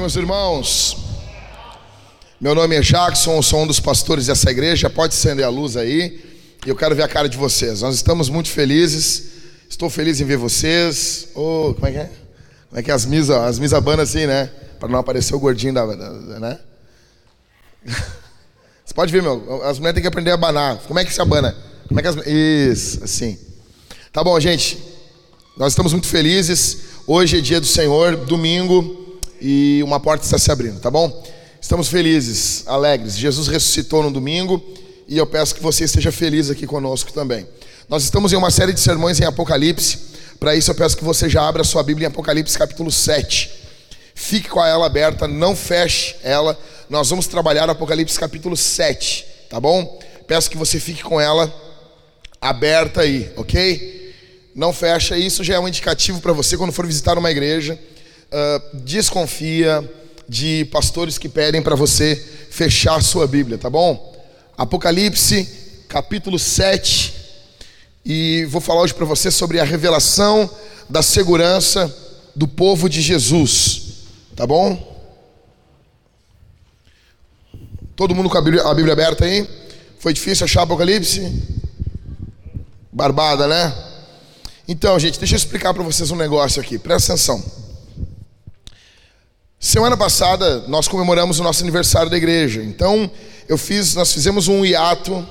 meus irmãos. Meu nome é Jackson, sou um dos pastores dessa igreja. Pode acender a luz aí. E eu quero ver a cara de vocês. Nós estamos muito felizes. Estou feliz em ver vocês. Oh, como é que é? Como é que é as misas? As misas abanam assim, né? Para não aparecer o gordinho da, da, né? Você pode ver, meu. As mulheres têm que aprender a abanar. Como é que se abana? Como é que as... Isso, assim. Tá bom, gente. Nós estamos muito felizes. Hoje é dia do Senhor, domingo, e uma porta está se abrindo, tá bom? Estamos felizes, alegres. Jesus ressuscitou no domingo e eu peço que você esteja feliz aqui conosco também. Nós estamos em uma série de sermões em Apocalipse. Para isso eu peço que você já abra sua Bíblia em Apocalipse capítulo 7. Fique com ela aberta, não feche ela. Nós vamos trabalhar Apocalipse capítulo 7, tá bom? Peço que você fique com ela aberta aí, ok? não fecha, isso já é um indicativo para você quando for visitar uma igreja. Uh, desconfia de pastores que pedem para você fechar sua Bíblia, tá bom? Apocalipse, capítulo 7, e vou falar hoje para você sobre a revelação da segurança do povo de Jesus, tá bom? Todo mundo com a Bíblia, a Bíblia aberta aí? Foi difícil achar Apocalipse? Barbada, né? Então, gente, deixa eu explicar para vocês um negócio aqui. Presta atenção. Semana passada nós comemoramos o nosso aniversário da igreja. Então, eu fiz, nós fizemos um hiato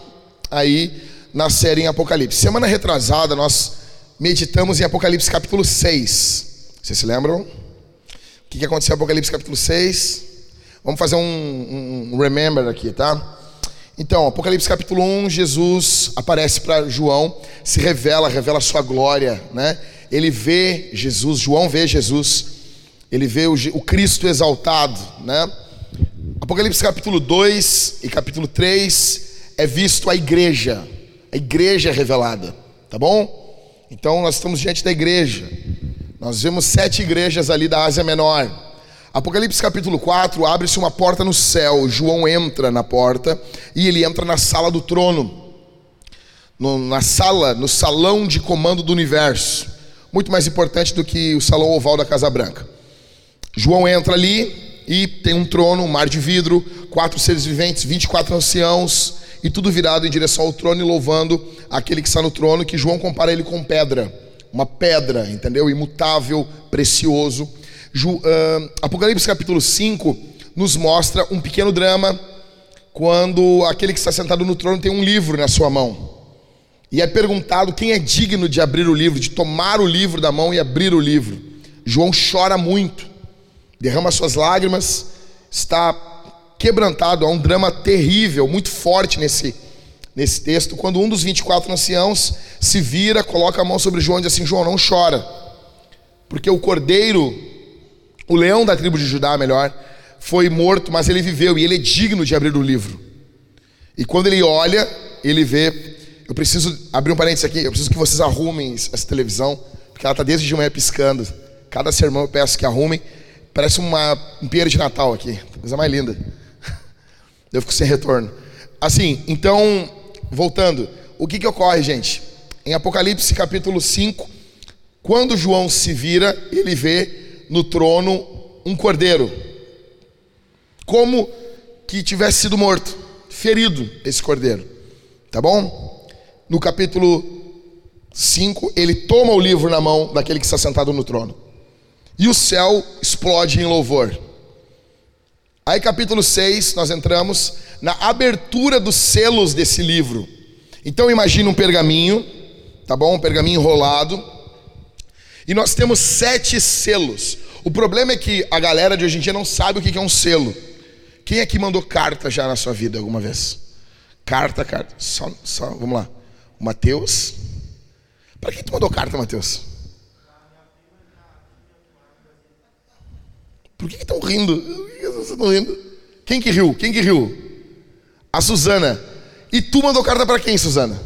aí na série em Apocalipse. Semana retrasada nós meditamos em Apocalipse capítulo 6. Vocês se lembram? O que, aconteceu em Apocalipse capítulo 6? Vamos fazer um, um remember aqui, tá? Então, Apocalipse capítulo 1, Jesus aparece para João, se revela, revela a sua glória, né? Ele vê Jesus, João vê Jesus, ele vê o, o Cristo exaltado, né? Apocalipse capítulo 2 e capítulo 3 é visto a igreja, a igreja é revelada, tá bom? Então nós estamos diante da igreja. Nós vemos sete igrejas ali da Ásia Menor. Apocalipse capítulo 4, abre-se uma porta no céu. João entra na porta e ele entra na sala do trono. No, na sala, no salão de comando do universo. Muito mais importante do que o salão oval da Casa Branca. João entra ali e tem um trono, um mar de vidro, quatro seres viventes, 24 anciãos, e tudo virado em direção ao trono e louvando aquele que está no trono, que João compara ele com pedra. Uma pedra, entendeu? Imutável, precioso. Apocalipse capítulo 5 nos mostra um pequeno drama quando aquele que está sentado no trono tem um livro na sua mão. E é perguntado quem é digno de abrir o livro, de tomar o livro da mão e abrir o livro. João chora muito, derrama suas lágrimas, está quebrantado. Há um drama terrível, muito forte nesse, nesse texto. Quando um dos 24 anciãos se vira, coloca a mão sobre João e diz assim: João, não chora, porque o cordeiro o leão da tribo de Judá, melhor, foi morto, mas ele viveu e ele é digno de abrir o livro. E quando ele olha, ele vê. Eu preciso abrir um parênteses aqui. Eu preciso que vocês arrumem essa televisão, porque ela está desde de manhã piscando. Cada sermão eu peço que arrumem. Parece uma, um pinheiro de Natal aqui, coisa mais linda. Eu fico sem retorno. Assim, então, voltando, o que, que ocorre, gente? Em Apocalipse capítulo 5, quando João se vira, ele vê no trono um cordeiro, como que tivesse sido morto, ferido esse cordeiro, tá bom? No capítulo 5, ele toma o livro na mão daquele que está sentado no trono, e o céu explode em louvor. Aí, capítulo 6, nós entramos na abertura dos selos desse livro. Então, imagine um pergaminho, tá bom? Um pergaminho enrolado e nós temos sete selos. O problema é que a galera de hoje em dia não sabe o que é um selo. Quem é que mandou carta já na sua vida alguma vez? Carta, carta. Só, só vamos lá. O Mateus. Para quem tu mandou carta, Mateus? Por que estão rindo? Por que vocês estão rindo? Quem que riu? Quem que riu? A Suzana. E tu mandou carta para quem, Suzana?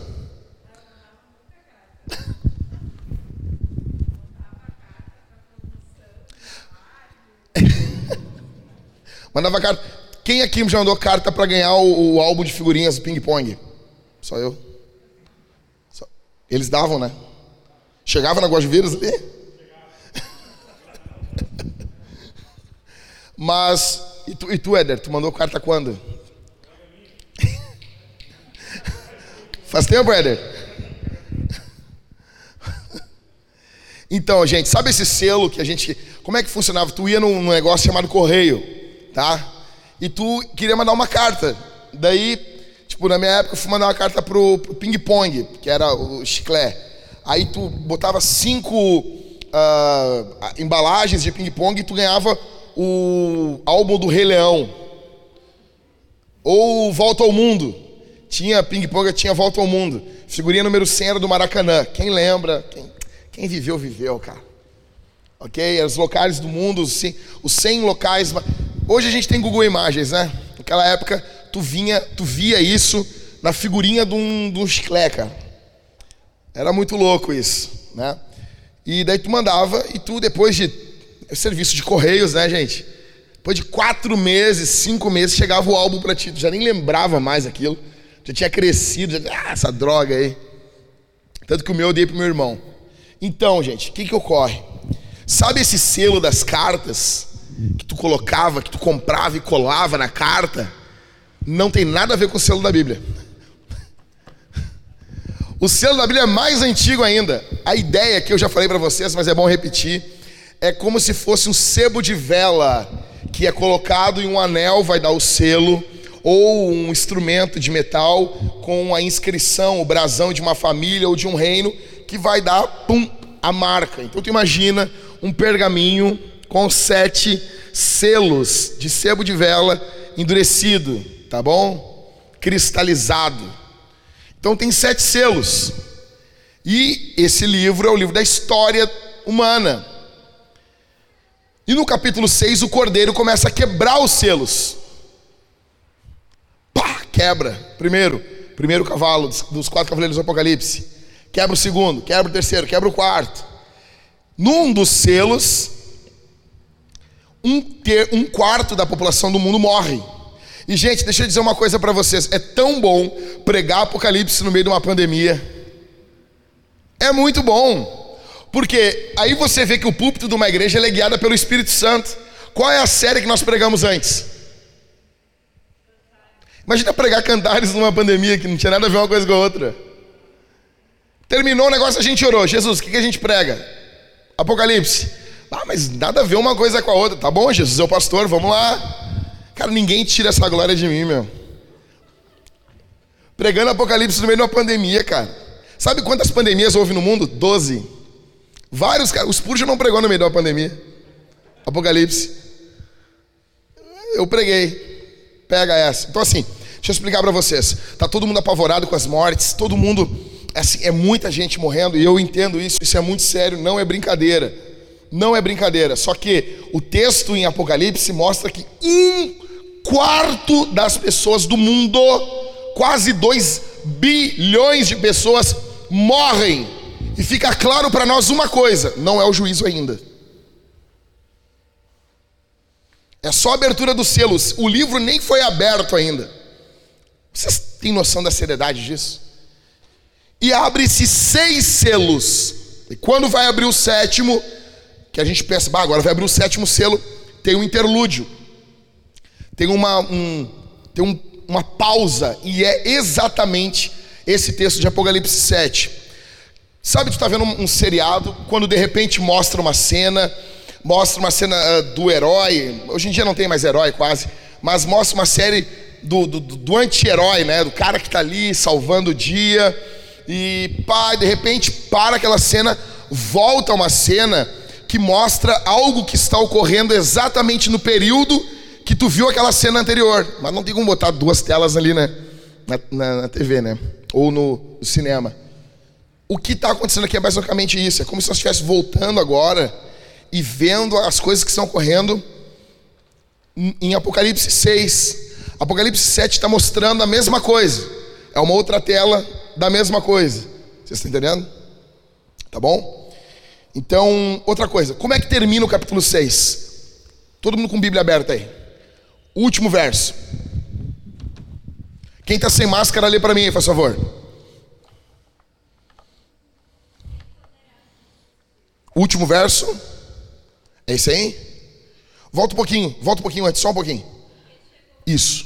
Mandava carta. Quem aqui já mandou carta para ganhar o, o, álbum de figurinhas do ping-pong? Só eu. Só. Eles davam, né? Chegava na Guajiveiras ali? Mas, e tu, e tu Éder, tu mandou carta quando? Faz tempo, Éder? Então, gente, sabe esse selo que a gente. Como é que funcionava? Tu ia num negócio chamado correio, tá? E tu queria mandar uma carta. Daí, tipo, na minha época eu fui mandar uma carta pro, pro Ping Pong, que era o chiclé. Aí tu botava cinco uh, embalagens de Ping Pong e tu ganhava o álbum do Rei Leão. Ou Volta ao Mundo. Tinha Ping Pong, tinha Volta ao Mundo. Figurinha número 100 era do Maracanã. Quem lembra? Quem quem viveu, viveu, cara. Ok? Os locais do mundo, os 100 locais. Hoje a gente tem Google Imagens, né? Naquela época, tu, vinha, tu via isso na figurinha de um, de um cara. Era muito louco isso, né? E daí tu mandava e tu, depois de serviço de correios, né, gente? Depois de quatro meses, cinco meses, chegava o álbum para ti. Tu já nem lembrava mais aquilo. Já tinha crescido, já, ah, essa droga aí. Tanto que o meu eu dei pro meu irmão. Então, gente, o que, que ocorre? Sabe esse selo das cartas que tu colocava, que tu comprava e colava na carta? Não tem nada a ver com o selo da Bíblia. O selo da Bíblia é mais antigo ainda. A ideia que eu já falei para vocês, mas é bom repetir, é como se fosse um sebo de vela que é colocado em um anel, vai dar o selo, ou um instrumento de metal com a inscrição, o brasão de uma família ou de um reino que vai dar pum, a marca. Então tu imagina um pergaminho com sete selos de sebo de vela endurecido, tá bom? Cristalizado. Então tem sete selos. E esse livro é o livro da história humana. E no capítulo 6 o cordeiro começa a quebrar os selos. Pá, quebra. Primeiro, primeiro cavalo dos quatro cavaleiros do Apocalipse quebra o segundo, quebra o terceiro, quebra o quarto. Num dos selos, um, ter, um quarto da população do mundo morre. E, gente, deixa eu dizer uma coisa para vocês: é tão bom pregar Apocalipse no meio de uma pandemia. É muito bom. Porque aí você vê que o púlpito de uma igreja é guiada pelo Espírito Santo. Qual é a série que nós pregamos antes? Imagina pregar cantares numa pandemia que não tinha nada a ver uma coisa com a outra. Terminou o negócio, a gente orou. Jesus, o que, que a gente prega? Apocalipse. Ah, mas nada a ver uma coisa com a outra. Tá bom, Jesus é o pastor, vamos lá. Cara, ninguém tira essa glória de mim, meu. Pregando Apocalipse no meio de uma pandemia, cara. Sabe quantas pandemias houve no mundo? Doze. Vários, cara. Os Spurgeon não pregou no meio uma pandemia. Apocalipse. Eu preguei. Pega essa. Então, assim, deixa eu explicar para vocês. Tá todo mundo apavorado com as mortes, todo mundo assim, é muita gente morrendo e eu entendo isso, isso é muito sério, não é brincadeira. Não é brincadeira. Só que o texto em Apocalipse mostra que um quarto das pessoas do mundo, quase dois bilhões de pessoas, morrem. E fica claro para nós uma coisa: não é o juízo ainda. É só a abertura dos selos. O livro nem foi aberto ainda. Vocês têm noção da seriedade disso? e abre-se seis selos. E quando vai abrir o sétimo, que a gente pensa, agora vai abrir o sétimo selo, tem um interlúdio, tem uma, um, tem um, uma pausa, e é exatamente esse texto de Apocalipse 7. Sabe, tu está vendo um, um, seriado, quando de repente mostra uma cena, mostra uma cena uh, do herói, hoje em dia não tem mais herói quase, mas mostra uma série do, do, do anti-herói, né? Do cara que está ali salvando o dia e pá, de repente para aquela cena, volta uma cena que mostra algo que está ocorrendo exatamente no período que tu viu aquela cena anterior. Mas não tem como botar duas telas ali, né? Na, na, na TV, né? Ou no, no cinema. O que está acontecendo aqui é basicamente isso. É como se nós estivéssemos voltando agora e vendo as coisas que estão ocorrendo em Apocalipse 6. Apocalipse 7 está mostrando a mesma coisa. É uma outra tela da mesma coisa. Vocês estão entendendo? Tá bom? Então, outra coisa. Como é que termina o capítulo 6? Todo mundo com Bíblia aberta aí. Último verso. Quem está sem máscara, lê para mim, por favor. Último verso. É esse aí? Volta um pouquinho, volta um pouquinho antes, só um pouquinho. Isso.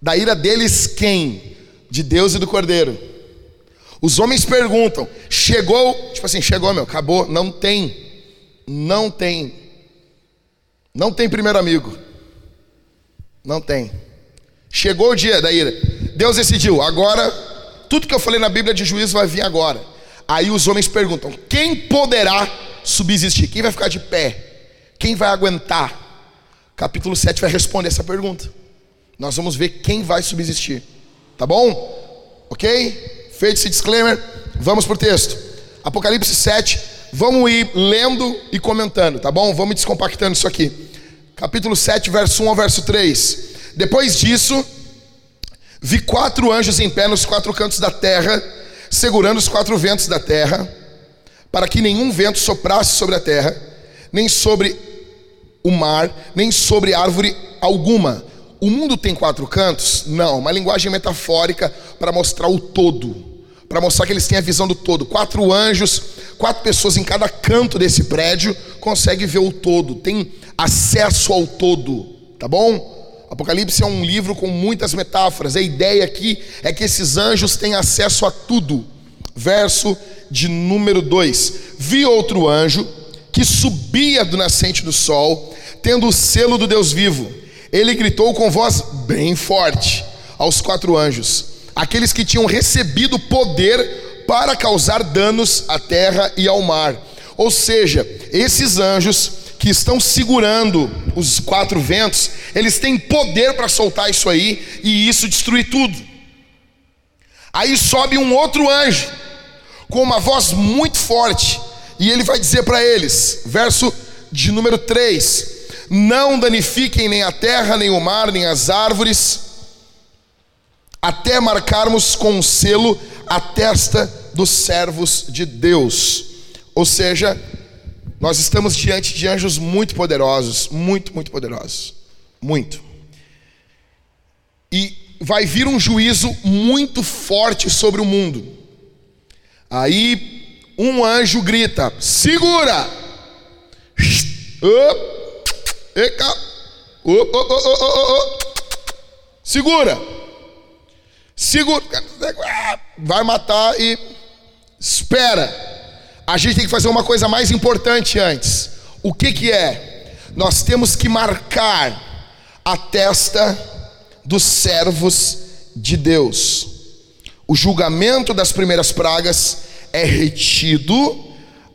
Da ira deles quem? De Deus e do Cordeiro. Os homens perguntam: chegou? Tipo assim, chegou, meu, acabou. Não tem. Não tem. Não tem primeiro amigo. Não tem. Chegou o dia da ira. Deus decidiu, agora, tudo que eu falei na Bíblia de juízo vai vir agora. Aí os homens perguntam: quem poderá subsistir? Quem vai ficar de pé? Quem vai aguentar? Capítulo 7 vai responder essa pergunta. Nós vamos ver quem vai subsistir. Tá bom? Ok? Feito esse disclaimer, vamos para o texto. Apocalipse 7, vamos ir lendo e comentando, tá bom? Vamos descompactando isso aqui. Capítulo 7, verso 1 ao verso 3. Depois disso, vi quatro anjos em pé nos quatro cantos da terra segurando os quatro ventos da terra, para que nenhum vento soprasse sobre a terra, nem sobre o mar, nem sobre árvore alguma. O mundo tem quatro cantos? Não, uma linguagem metafórica para mostrar o todo, para mostrar que eles têm a visão do todo. Quatro anjos, quatro pessoas em cada canto desse prédio conseguem ver o todo, tem acesso ao todo, tá bom? Apocalipse é um livro com muitas metáforas. A ideia aqui é que esses anjos têm acesso a tudo. Verso de número 2: Vi outro anjo que subia do nascente do sol, tendo o selo do Deus vivo. Ele gritou com voz bem forte aos quatro anjos, aqueles que tinham recebido poder para causar danos à terra e ao mar. Ou seja, esses anjos que estão segurando os quatro ventos, eles têm poder para soltar isso aí e isso destruir tudo. Aí sobe um outro anjo com uma voz muito forte e ele vai dizer para eles, verso de número 3: Não danifiquem nem a terra, nem o mar, nem as árvores, até marcarmos com um selo a testa dos servos de Deus. Ou seja, nós estamos diante de anjos muito poderosos, muito, muito poderosos. Muito. E vai vir um juízo muito forte sobre o mundo. Aí um anjo grita: segura! Segura! Segura! Vai matar e espera a gente tem que fazer uma coisa mais importante antes. O que, que é? Nós temos que marcar a testa dos servos de Deus. O julgamento das primeiras pragas é retido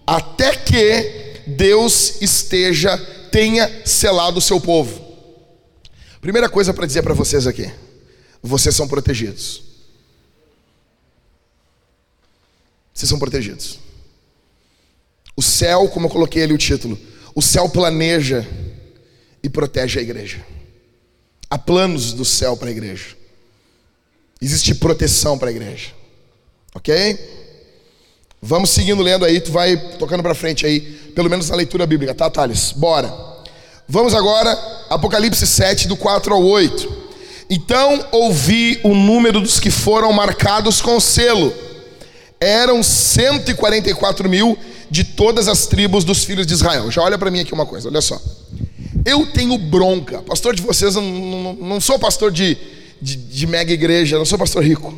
até que Deus esteja, tenha selado o seu povo. Primeira coisa para dizer para vocês aqui: vocês são protegidos. Vocês são protegidos. O céu, como eu coloquei ali o título, o céu planeja e protege a igreja. Há planos do céu para a igreja. Existe proteção para a igreja. Ok? Vamos seguindo lendo aí, tu vai tocando para frente aí, pelo menos na leitura bíblica, tá, Thales? Bora. Vamos agora, Apocalipse 7, do 4 ao 8. Então ouvi o número dos que foram marcados com selo. Eram 144 mil de todas as tribos dos filhos de Israel. Já olha para mim aqui uma coisa, olha só. Eu tenho bronca, pastor de vocês, não, não, não sou pastor de, de, de mega igreja, não sou pastor rico.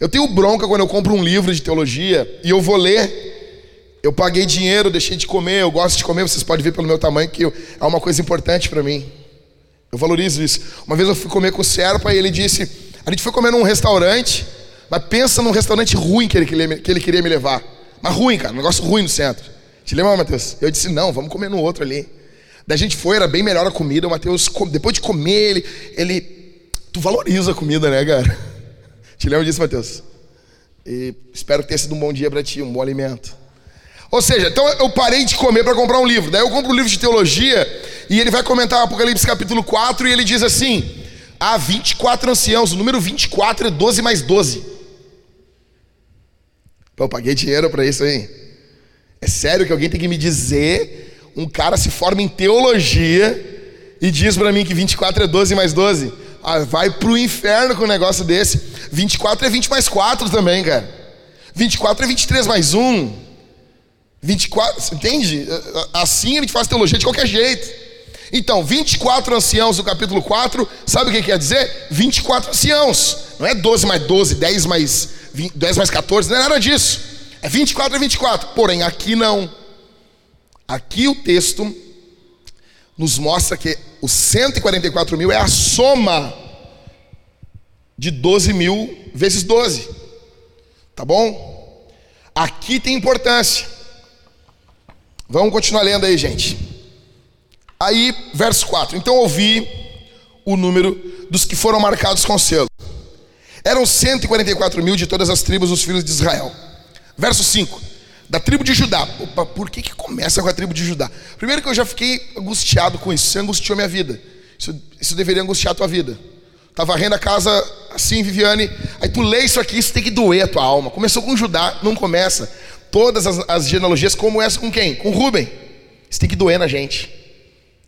Eu tenho bronca quando eu compro um livro de teologia e eu vou ler. Eu paguei dinheiro, deixei de comer, eu gosto de comer, vocês podem ver pelo meu tamanho que é uma coisa importante para mim. Eu valorizo isso. Uma vez eu fui comer com o Serpa e ele disse: a gente foi comer num restaurante, mas pensa num restaurante ruim que ele, que ele queria me levar. Mas ruim, cara, um negócio ruim no centro. Te lembra, Matheus? Eu disse, não, vamos comer no outro ali. Daí a gente foi, era bem melhor a comida. O Matheus, depois de comer, ele, ele. Tu valoriza a comida, né, cara? Te lembra disso, Matheus? E espero que tenha sido um bom dia para ti, um bom alimento. Ou seja, então eu parei de comer para comprar um livro. Daí eu compro um livro de teologia e ele vai comentar Apocalipse capítulo 4 e ele diz assim: há 24 anciãos, o número 24 é 12 mais 12. Eu paguei dinheiro para isso aí. É sério que alguém tem que me dizer, um cara se forma em teologia e diz para mim que 24 é 12 mais 12. Ah, vai pro inferno com um negócio desse. 24 é 20 mais 4 também, cara. 24 é 23 mais 1. 24, entende? Assim a gente faz teologia de qualquer jeito. Então, 24 anciãos do capítulo 4, sabe o que quer dizer? 24 anciãos. Não é 12 mais 12, 10 mais 20, 10 mais 14, não é nada disso. É 24 a 24. Porém, aqui não. Aqui o texto nos mostra que os 144 mil é a soma de 12 mil vezes 12. Tá bom? Aqui tem importância. Vamos continuar lendo aí, gente. Aí, verso 4. Então ouvi o número dos que foram marcados com selo. Eram 144 mil de todas as tribos dos filhos de Israel. Verso 5. Da tribo de Judá. Opa, por que, que começa com a tribo de Judá? Primeiro que eu já fiquei angustiado com isso. Isso angustiou minha vida. Isso, isso deveria angustiar a tua vida. Tá varrendo a casa assim, Viviane. Aí tu lê isso aqui, isso tem que doer a tua alma. Começou com Judá, não começa. Todas as, as genealogias, como essa com quem? Com Rubem. Isso tem que doer na gente.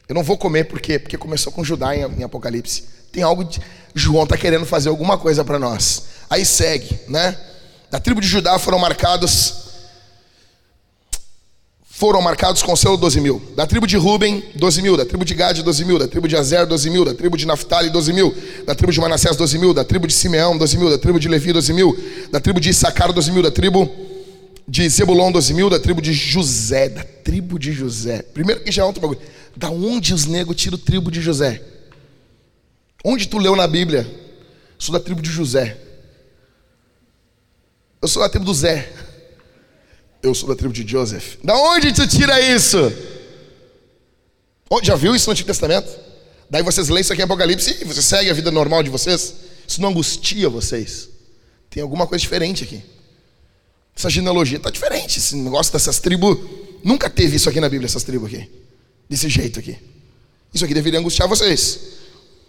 Eu não vou comer, por quê? Porque começou com Judá em, em Apocalipse. Tem algo de. João está querendo fazer alguma coisa para nós. Aí segue, né? Da tribo de Judá foram marcados foram marcados com selo 12 mil. Da tribo de Ruben, 12 mil. Da tribo de Gade, 12 mil. Da tribo de Azer, 12 mil. Da tribo de Naphtali, 12 mil. Da tribo de Manassés, 12 mil. Da tribo de Simeão, 12 mil. Da tribo de Levi, 12 mil. Da tribo de Issacar, 12 mil. Da tribo de Zebulon, 12 mil. Da tribo de José. Da tribo de José. Primeiro que já é outro bagulho. Da onde os negros tiram tribo de José? Onde tu leu na Bíblia? Sou da tribo de José. Eu sou da tribo do Zé. Eu sou da tribo de Joseph. Da onde tu tira isso? Já viu isso no Antigo Testamento? Daí vocês leem isso aqui em Apocalipse e você segue a vida normal de vocês. Isso não angustia vocês. Tem alguma coisa diferente aqui. Essa genealogia está diferente. Esse negócio dessas tribos. Nunca teve isso aqui na Bíblia, essas tribos aqui. Desse jeito aqui. Isso aqui deveria angustiar vocês.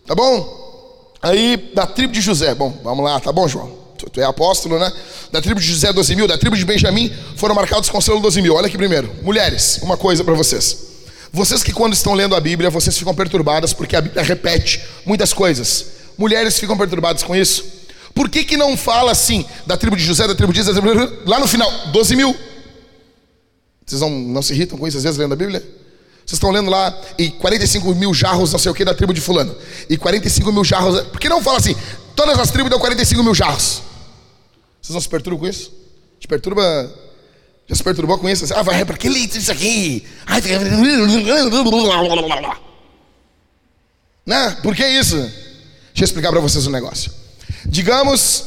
Tá bom? Aí, da tribo de José. Bom, vamos lá, tá bom, João? Tu, tu é apóstolo, né? Da tribo de José, 12 mil. Da tribo de Benjamim, foram marcados com selo 12 mil. Olha aqui primeiro. Mulheres, uma coisa para vocês. Vocês que quando estão lendo a Bíblia, vocês ficam perturbadas porque a Bíblia repete muitas coisas. Mulheres ficam perturbadas com isso. Por que, que não fala assim, da tribo de José, da tribo de José, lá no final, 12 mil? Vocês não, não se irritam com isso às vezes lendo a Bíblia? Vocês estão lendo lá, e 45 mil jarros, não sei o que, da tribo de fulano. E 45 mil jarros. Por que não fala assim? Todas as tribos dão 45 mil jarros. Vocês não se perturbam com isso? Te perturba. Já se perturbou com isso? Ah, vai para que litro isso aqui? Ai, né? Por que isso? Deixa eu explicar para vocês um negócio. Digamos,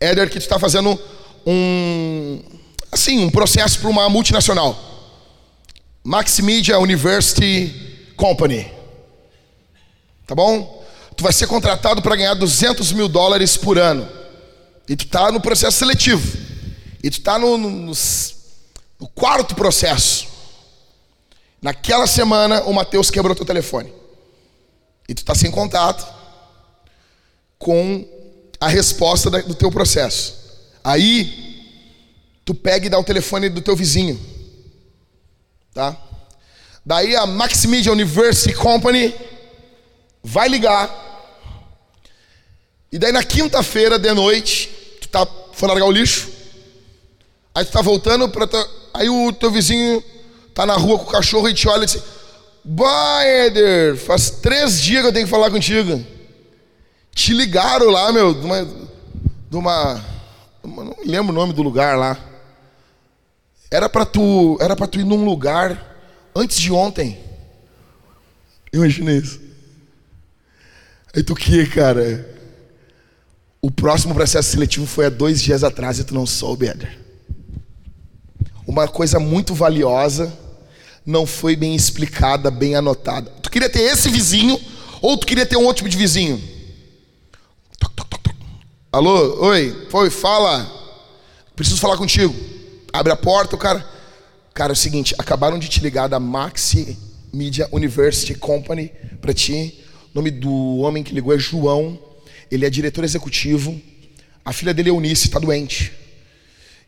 Éder, que tu está fazendo um, assim, um processo para uma multinacional. Max Media University Company. Tá bom? Tu vai ser contratado para ganhar 200 mil dólares por ano. E tu está no processo seletivo. E tu está no, no, no, quarto processo. Naquela semana, o Mateus quebrou teu telefone. E tu está sem contato com a resposta do teu processo. Aí, tu pega e dá o telefone do teu vizinho. Tá? Daí a Maxmedia University Company vai ligar. E daí na quinta-feira de noite, tu tá, foi largar o lixo. Aí tu tá voltando para aí o teu vizinho tá na rua com o cachorro e te olha e diz: "Bah, Eder, faz três dias que eu tenho que falar contigo. Te ligaram lá, meu, de uma, de uma não me lembro o nome do lugar lá. Era para tu, era para tu ir num lugar antes de ontem. Imagina isso. Aí tu que, cara? O próximo processo seletivo foi há dois dias atrás e tu não soube, Éder. Uma coisa muito valiosa não foi bem explicada, bem anotada. Tu queria ter esse vizinho ou tu queria ter um outro tipo de vizinho? Alô, oi, foi, fala. Preciso falar contigo. Abre a porta, o cara. Cara, é o seguinte, acabaram de te ligar da Maxi Media University Company para ti. O nome do homem que ligou é João. Ele é diretor executivo. A filha dele, Eunice, está doente.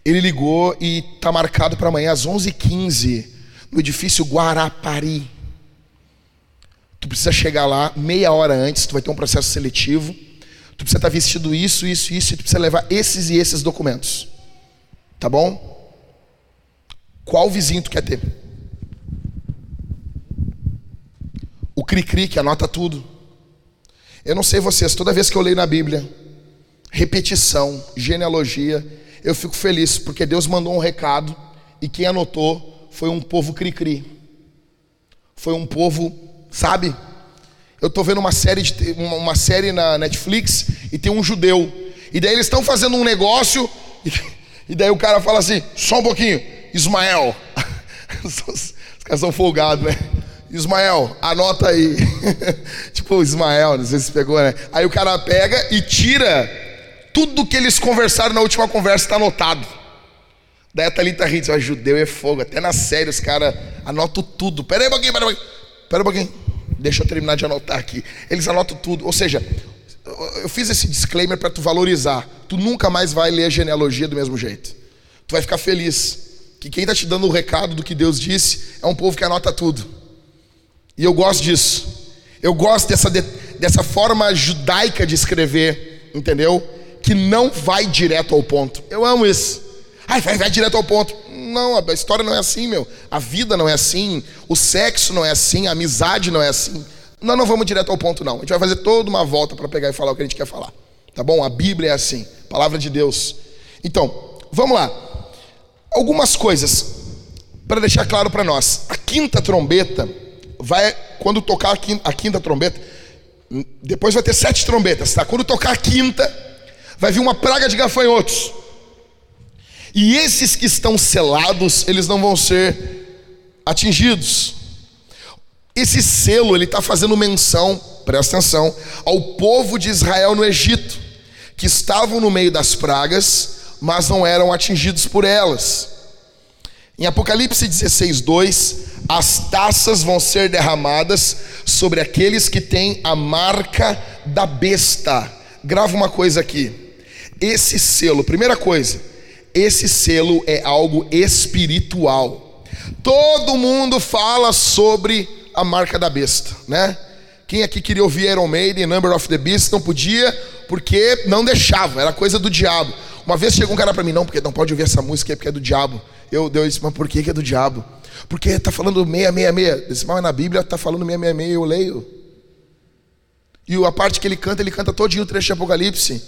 Ele ligou e está marcado para amanhã às 11h15 no edifício Guarapari. Tu precisa chegar lá meia hora antes, tu vai ter um processo seletivo. Tu precisa estar tá vestido isso, isso, isso, e tu precisa levar esses e esses documentos. Tá bom? Qual vizinho tu quer ter? O cri-cri que anota tudo. Eu não sei vocês, toda vez que eu leio na Bíblia, repetição, genealogia, eu fico feliz, porque Deus mandou um recado e quem anotou foi um povo cri-cri. Foi um povo, sabe? Eu estou vendo uma série, de, uma, série na Netflix e tem um judeu. E daí eles estão fazendo um negócio e, e, daí o cara fala assim, só um pouquinho, Ismael. Os caras são folgados, né? Ismael, anota aí. tipo, Ismael, não sei se pegou, né? Aí o cara pega e tira tudo que eles conversaram na última conversa, está anotado. Daí a Thalita ri, diz, judeu é fogo. Até na série os caras anotam tudo. Pera aí um pouquinho, pera aí um pouquinho. Pera um pouquinho. Deixa eu terminar de anotar aqui. Eles anotam tudo. Ou seja, eu fiz esse disclaimer para tu valorizar. Tu nunca mais vai ler a genealogia do mesmo jeito. Tu vai ficar feliz que quem está te dando o recado do que Deus disse é um povo que anota tudo. E eu gosto disso. Eu gosto dessa, dessa forma judaica de escrever, entendeu? Que não vai direto ao ponto. Eu amo isso. Ai, vai, vai direto ao ponto. Não, a história não é assim, meu. A vida não é assim. O sexo não é assim. A amizade não é assim. Nós não vamos direto ao ponto, não. A gente vai fazer toda uma volta para pegar e falar o que a gente quer falar. Tá bom? A Bíblia é assim. Palavra de Deus. Então, vamos lá. Algumas coisas para deixar claro para nós. A quinta trombeta vai, quando tocar a quinta, a quinta trombeta, depois vai ter sete trombetas, tá? Quando tocar a quinta, vai vir uma praga de gafanhotos. E esses que estão selados, eles não vão ser atingidos. Esse selo, ele está fazendo menção, presta atenção, ao povo de Israel no Egito, que estavam no meio das pragas, mas não eram atingidos por elas. Em Apocalipse 16, 2, as taças vão ser derramadas sobre aqueles que têm a marca da besta. Grava uma coisa aqui. Esse selo, primeira coisa, esse selo é algo espiritual. Todo mundo fala sobre a marca da besta, né? Quem aqui queria ouvir Iron Maiden, Number of the Beast, não podia, porque não deixava, era coisa do diabo. Uma vez chegou um cara para mim, não, porque não pode ouvir essa música, é porque é do diabo. Eu, eu disse, mas por que, é do diabo? Porque está falando 666. Disse, mas na Bíblia está falando 666, eu leio. E a parte que ele canta, ele canta todinho o trecho de Apocalipse.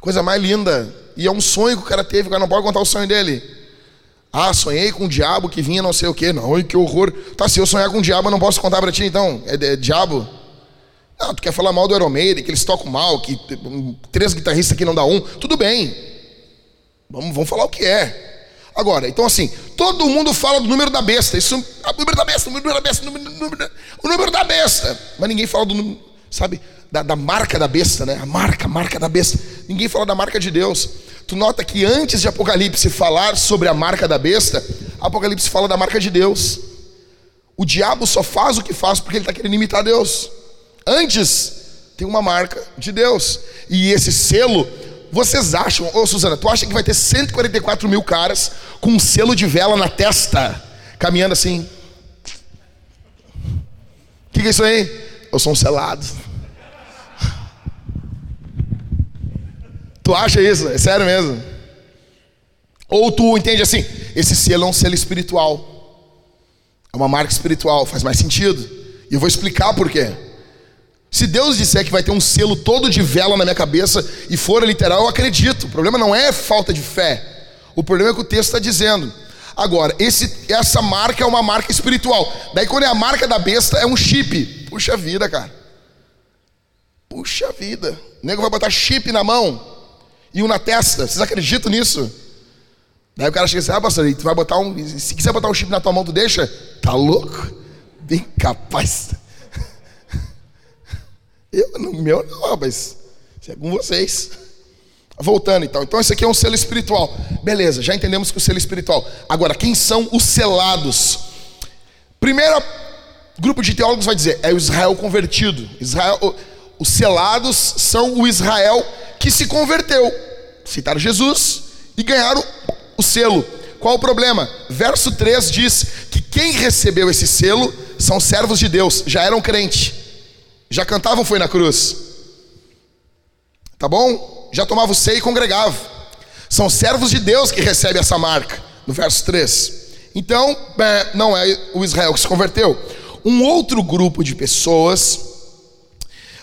Coisa mais linda. E é um sonho que o cara teve, o cara não pode contar o sonho dele. Ah, sonhei com o diabo que vinha não sei o que. Não, que horror. Tá, se eu sonhar com o diabo, eu não posso contar para ti então. É, é, diabo? Não, tu quer falar mal do Iron Maiden, que eles tocam mal, que três guitarristas aqui não dá um. Tudo bem. Vamos, vamos falar o que é. Agora, então assim, todo mundo fala do número da besta. Isso, ah, número da besta, número da besta, número, número, o número da besta. Mas ninguém fala do sabe, da, da, marca da besta, né? A marca, a marca da besta. Ninguém fala da marca de Deus. Tu nota que antes de Apocalipse falar sobre a marca da besta, Apocalipse fala da marca de Deus. O diabo só faz o que faz porque ele está querendo imitar Deus. Antes, tem uma marca de Deus. E esse selo, vocês acham, ô Suzana, tu acha que vai ter 144 mil caras com um selo de vela na testa, caminhando assim? O que, que é isso aí? Eu sou um selado. Tu acha isso? É sério mesmo? Ou tu entende assim, esse selo é um selo espiritual. É uma marca espiritual, faz mais sentido. E eu vou explicar por quê. Se Deus disser que vai ter um selo todo de vela na minha cabeça e for literal, eu acredito. O problema não é falta de fé. O problema é que o texto está dizendo. Agora, esse, essa marca é uma marca espiritual. Daí, quando é a marca da besta, é um chip. Puxa vida, cara. Puxa vida. O nego vai botar chip na mão e um na testa. Vocês acreditam nisso? Daí o cara chega assim, ah, pastor, tu vai botar um. Se quiser botar um chip na tua mão, tu deixa? Tá louco? Bem capaz. Eu, no meu não, mas é com vocês. Voltando então. Então, esse aqui é um selo espiritual. Beleza, já entendemos que o selo espiritual. Agora, quem são os selados? Primeiro grupo de teólogos vai dizer: é o Israel convertido. Israel, os selados são o Israel que se converteu. Citaram Jesus e ganharam o selo. Qual o problema? Verso 3 diz que quem recebeu esse selo são servos de Deus, já eram crente, já cantavam foi na cruz. Tá bom? Já tomavam ceia e congregavam. São servos de Deus que recebem essa marca, no verso 3. Então, é, não é o Israel que se converteu. Um outro grupo de pessoas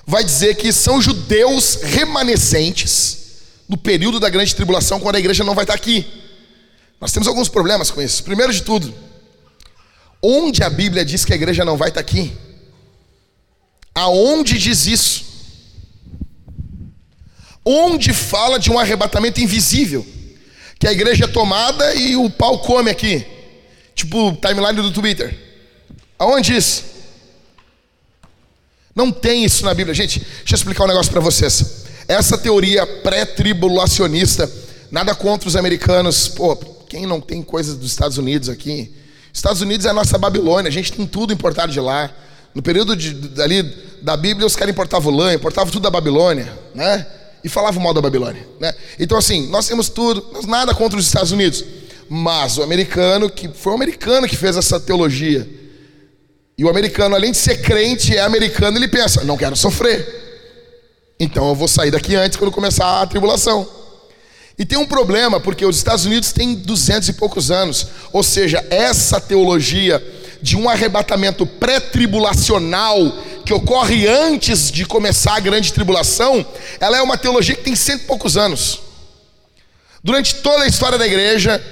vai dizer que são judeus remanescentes no período da grande tribulação, quando a igreja não vai estar aqui. Nós temos alguns problemas com isso. Primeiro de tudo, onde a Bíblia diz que a igreja não vai estar aqui? Aonde diz isso? Onde fala de um arrebatamento invisível? Que a igreja é tomada e o pau come aqui. Tipo timeline do Twitter. Aonde isso? Não tem isso na Bíblia. Gente, deixa eu explicar um negócio para vocês. Essa teoria pré-tribulacionista, nada contra os americanos. Pô, quem não tem coisas dos Estados Unidos aqui? Estados Unidos é a nossa Babilônia, a gente tem tudo importado de lá. No período de, ali, da Bíblia, os caras importavam lã, importavam tudo da Babilônia, né? E falavam mal da Babilônia, né? Então, assim, nós temos tudo, nada contra os Estados Unidos. Mas o americano, que foi o americano que fez essa teologia. E o americano, além de ser crente, é americano, ele pensa: não quero sofrer. Então eu vou sair daqui antes quando começar a tribulação. E tem um problema, porque os Estados Unidos têm duzentos e poucos anos. Ou seja, essa teologia de um arrebatamento pré-tribulacional que ocorre antes de começar a grande tribulação, ela é uma teologia que tem cento e poucos anos. Durante toda a história da igreja,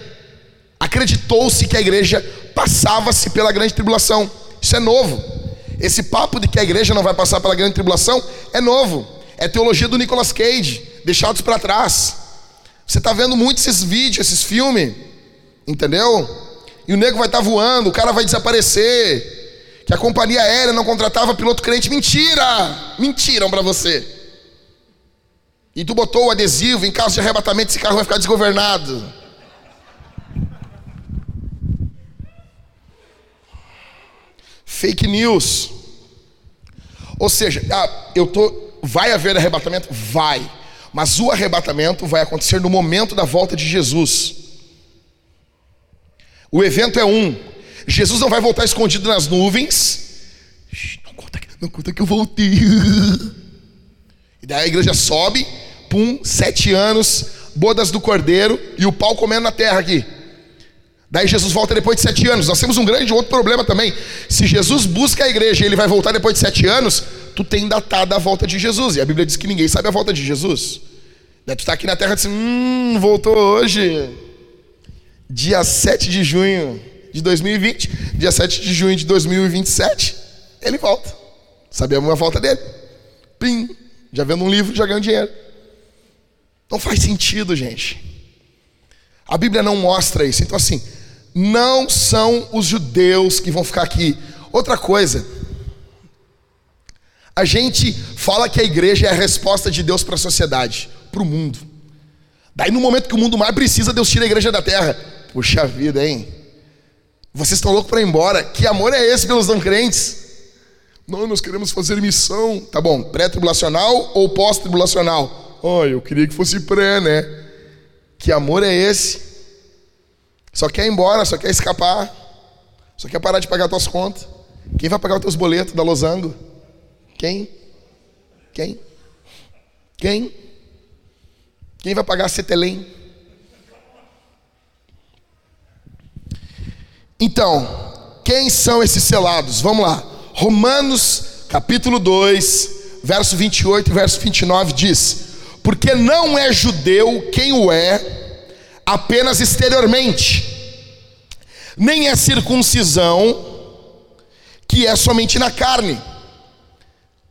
acreditou-se que a igreja passava-se pela grande tribulação. Isso é novo. Esse papo de que a igreja não vai passar pela grande tribulação é novo. É teologia do Nicolas Cage, deixados para trás. Você está vendo muito esses vídeos, esses filmes, entendeu? E o nego vai estar tá voando, o cara vai desaparecer. Que a companhia aérea não contratava piloto crente. Mentira! Mentiram para você. E tu botou o adesivo, em caso de arrebatamento, esse carro vai ficar desgovernado. Fake news. Ou seja, ah, eu tô, vai haver arrebatamento? Vai. Mas o arrebatamento vai acontecer no momento da volta de Jesus. O evento é um. Jesus não vai voltar escondido nas nuvens. Não conta, não conta que eu voltei. E daí a igreja sobe, pum, sete anos, bodas do cordeiro e o pau comendo na terra aqui. Daí Jesus volta depois de sete anos. Nós temos um grande outro problema também. Se Jesus busca a igreja e ele vai voltar depois de sete anos, tu tem datado a volta de Jesus. E a Bíblia diz que ninguém sabe a volta de Jesus. Daí tu está aqui na terra e diz, hum, voltou hoje. Dia 7 de junho de 2020, dia 7 de junho de 2027, ele volta. Sabemos a volta dele. Pim, já vendo um livro, já ganhou dinheiro. Não faz sentido, gente. A Bíblia não mostra isso. Então, assim, não são os judeus que vão ficar aqui. Outra coisa, a gente fala que a igreja é a resposta de Deus para a sociedade, para o mundo. Daí, no momento que o mundo mais precisa, Deus tira a igreja da terra. Puxa vida, hein? Vocês estão loucos para ir embora? Que amor é esse pelos não crentes? Não, nós queremos fazer missão. Tá bom, pré-tribulacional ou pós-tribulacional? Oh, eu queria que fosse pré, né? Que amor é esse? Só quer ir embora, só quer escapar, só quer parar de pagar tuas contas. Quem vai pagar os teus boletos da Losango? Quem? Quem? Quem? Quem vai pagar a Cetelém? Então, quem são esses selados? Vamos lá. Romanos, capítulo 2, verso 28 e verso 29 diz: Porque não é judeu quem o é, apenas exteriormente, nem é circuncisão que é somente na carne.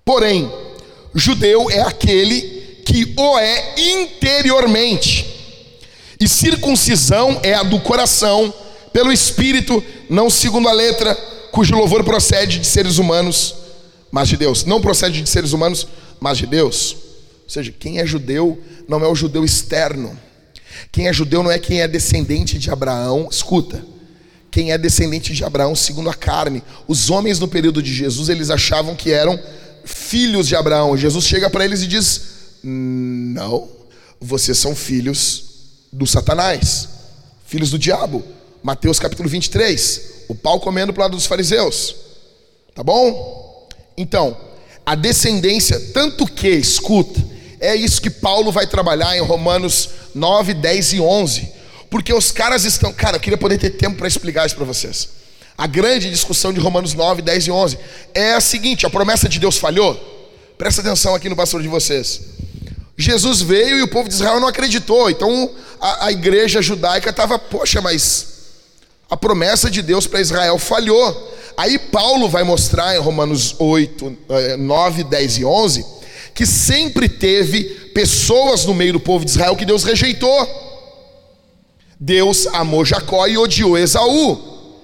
Porém, judeu é aquele que o é interiormente, e circuncisão é a do coração, pelo espírito, não segundo a letra, cujo louvor procede de seres humanos, mas de Deus. Não procede de seres humanos, mas de Deus. Ou seja, quem é judeu não é o judeu externo quem é judeu não é quem é descendente de Abraão, escuta. Quem é descendente de Abraão segundo a carne. Os homens no período de Jesus, eles achavam que eram filhos de Abraão. Jesus chega para eles e diz: Não, vocês são filhos do Satanás, filhos do diabo. Mateus capítulo 23. O pau comendo para o lado dos fariseus. Tá bom? Então, a descendência, tanto que, escuta, é isso que Paulo vai trabalhar em Romanos 9, 10 e 11. Porque os caras estão. Cara, eu queria poder ter tempo para explicar isso para vocês. A grande discussão de Romanos 9, 10 e 11 é a seguinte: a promessa de Deus falhou? Presta atenção aqui no pastor de vocês. Jesus veio e o povo de Israel não acreditou. Então a, a igreja judaica estava, poxa, mas a promessa de Deus para Israel falhou. Aí Paulo vai mostrar em Romanos 8, 9, 10 e 11 que sempre teve pessoas no meio do povo de Israel que Deus rejeitou. Deus amou Jacó e odiou Esaú.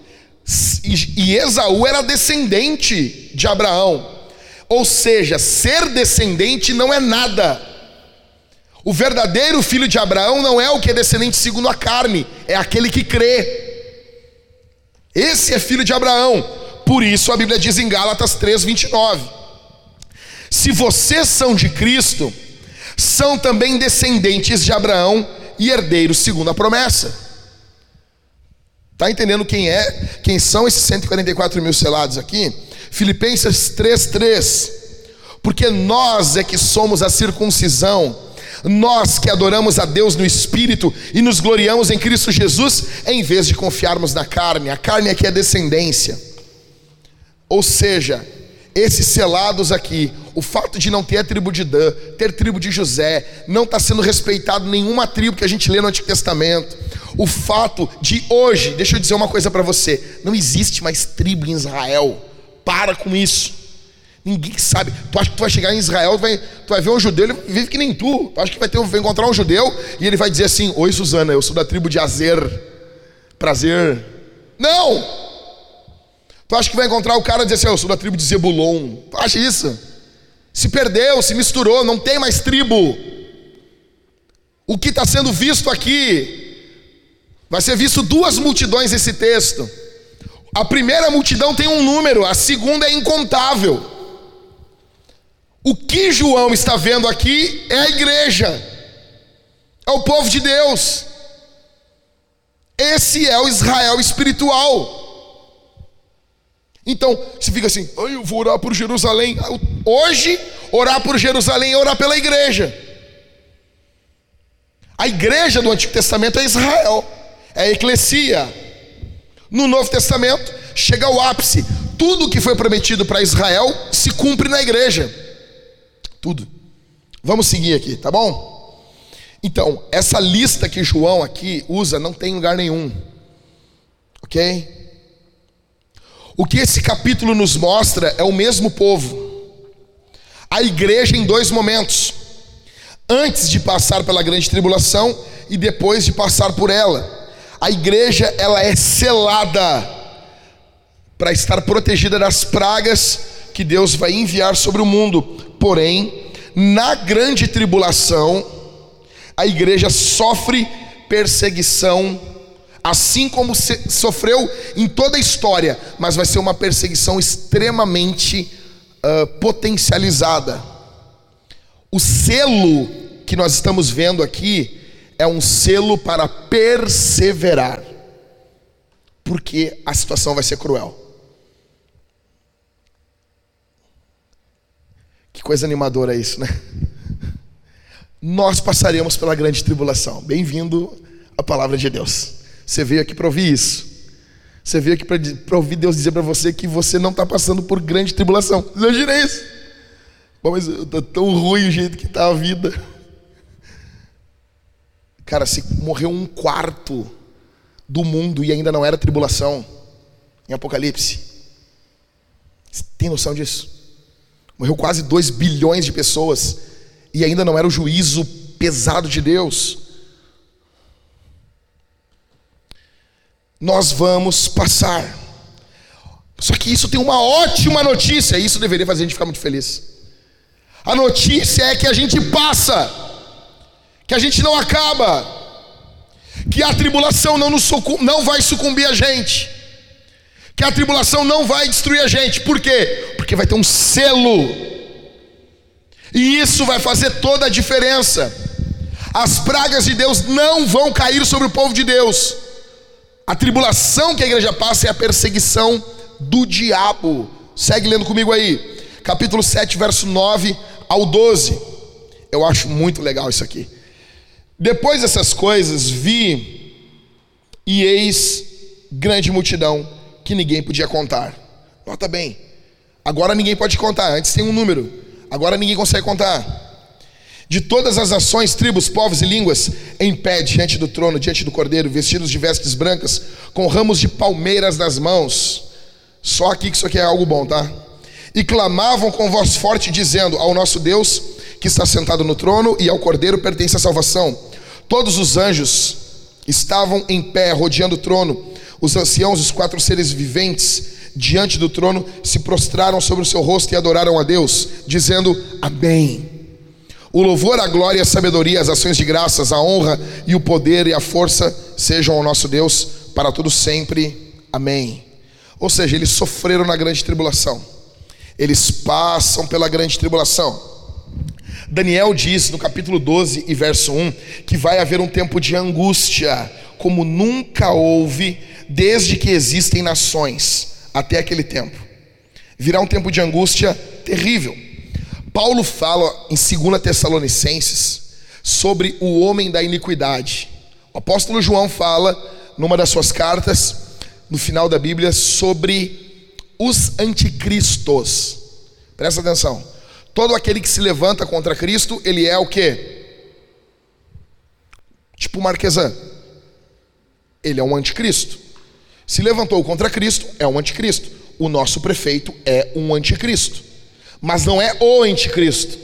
E Esaú era descendente de Abraão. Ou seja, ser descendente não é nada. O verdadeiro filho de Abraão não é o que é descendente segundo a carne, é aquele que crê. Esse é filho de Abraão. Por isso a Bíblia diz em Gálatas 3:29. Se vocês são de Cristo, são também descendentes de Abraão e herdeiros segundo a promessa. Tá entendendo quem é? Quem são esses 144 mil selados aqui? Filipenses 3:3. Porque nós é que somos a circuncisão, nós que adoramos a Deus no Espírito e nos gloriamos em Cristo Jesus, em vez de confiarmos na carne. A carne aqui é descendência. Ou seja, esses selados aqui, o fato de não ter a tribo de Dan, ter tribo de José, não está sendo respeitado nenhuma tribo que a gente lê no Antigo Testamento. O fato de hoje, deixa eu dizer uma coisa para você: não existe mais tribo em Israel. Para com isso. Ninguém sabe. Tu acha que tu vai chegar em Israel, tu vai, tu vai ver um judeu, ele vive que nem tu. Tu acha que vai, ter, vai encontrar um judeu e ele vai dizer assim: Oi, Suzana, eu sou da tribo de Azer. Prazer. Não! Tu acha que vai encontrar o cara e dizer assim: Eu sou da tribo de Zebulon. Tu acha isso? Se perdeu, se misturou, não tem mais tribo. O que está sendo visto aqui, vai ser visto duas multidões esse texto. A primeira multidão tem um número, a segunda é incontável. O que João está vendo aqui é a igreja, é o povo de Deus. Esse é o Israel espiritual. Então, você fica assim, eu vou orar por Jerusalém. Hoje, orar por Jerusalém é orar pela igreja. A igreja do Antigo Testamento é Israel, é a eclesia. No Novo Testamento, chega ao ápice. Tudo que foi prometido para Israel se cumpre na igreja. Tudo. Vamos seguir aqui, tá bom? Então, essa lista que João aqui usa não tem lugar nenhum. Ok? O que esse capítulo nos mostra é o mesmo povo. A igreja em dois momentos. Antes de passar pela grande tribulação e depois de passar por ela. A igreja, ela é selada para estar protegida das pragas que Deus vai enviar sobre o mundo porém, na grande tribulação, a igreja sofre perseguição, assim como sofreu em toda a história, mas vai ser uma perseguição extremamente uh, potencializada. O selo que nós estamos vendo aqui é um selo para perseverar, porque a situação vai ser cruel. Que coisa animadora é isso, né? Nós passaremos pela grande tribulação. Bem-vindo à palavra de Deus. Você veio aqui para ouvir isso. Você veio aqui para ouvir Deus dizer para você que você não está passando por grande tribulação. Imagina isso. Bom, mas está tão ruim o jeito que está a vida. Cara, se morreu um quarto do mundo e ainda não era tribulação em Apocalipse. Você tem noção disso? Morreu quase 2 bilhões de pessoas e ainda não era o juízo pesado de Deus. Nós vamos passar. Só que isso tem uma ótima notícia, isso deveria fazer a gente ficar muito feliz. A notícia é que a gente passa, que a gente não acaba, que a tribulação não, nos não vai sucumbir a gente que a tribulação não vai destruir a gente. Por quê? Porque vai ter um selo. E isso vai fazer toda a diferença. As pragas de Deus não vão cair sobre o povo de Deus. A tribulação que a igreja passa é a perseguição do diabo. Segue lendo comigo aí. Capítulo 7, verso 9 ao 12. Eu acho muito legal isso aqui. Depois dessas coisas, vi e eis grande multidão que ninguém podia contar. Nota bem, agora ninguém pode contar, antes tem um número, agora ninguém consegue contar. De todas as nações, tribos, povos e línguas, em pé diante do trono, diante do cordeiro, vestidos de vestes brancas, com ramos de palmeiras nas mãos. Só aqui que isso aqui é algo bom, tá? E clamavam com voz forte, dizendo: Ao nosso Deus, que está sentado no trono, e ao cordeiro pertence a salvação. Todos os anjos estavam em pé, rodeando o trono. Os anciãos, os quatro seres viventes, diante do trono, se prostraram sobre o seu rosto e adoraram a Deus, dizendo: Amém. O louvor, a glória, a sabedoria, as ações de graças, a honra e o poder e a força sejam ao nosso Deus para tudo sempre. Amém. Ou seja, eles sofreram na grande tribulação. Eles passam pela grande tribulação. Daniel diz no capítulo 12 e verso 1 que vai haver um tempo de angústia, como nunca houve desde que existem nações até aquele tempo. Virá um tempo de angústia terrível. Paulo fala em 2 Tessalonicenses sobre o homem da iniquidade. O apóstolo João fala numa das suas cartas, no final da Bíblia, sobre os anticristos. Presta atenção. Todo aquele que se levanta contra Cristo, ele é o quê? Tipo Marquesan. Ele é um anticristo. Se levantou contra Cristo, é um anticristo. O nosso prefeito é um anticristo mas não é o anticristo.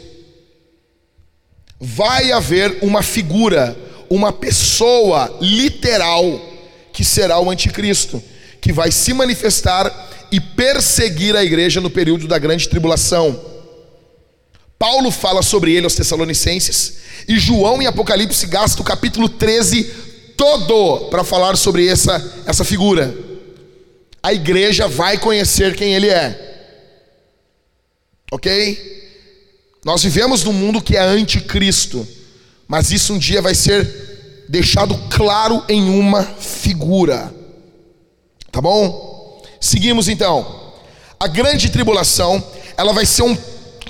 Vai haver uma figura, uma pessoa literal que será o anticristo, que vai se manifestar e perseguir a igreja no período da grande tribulação. Paulo fala sobre ele aos Tessalonicenses, e João em Apocalipse gasta o capítulo 13 todo para falar sobre essa, essa figura. A igreja vai conhecer quem ele é. Ok? Nós vivemos num mundo que é anticristo, mas isso um dia vai ser deixado claro em uma figura. Tá bom? Seguimos então. A grande tribulação, ela vai ser um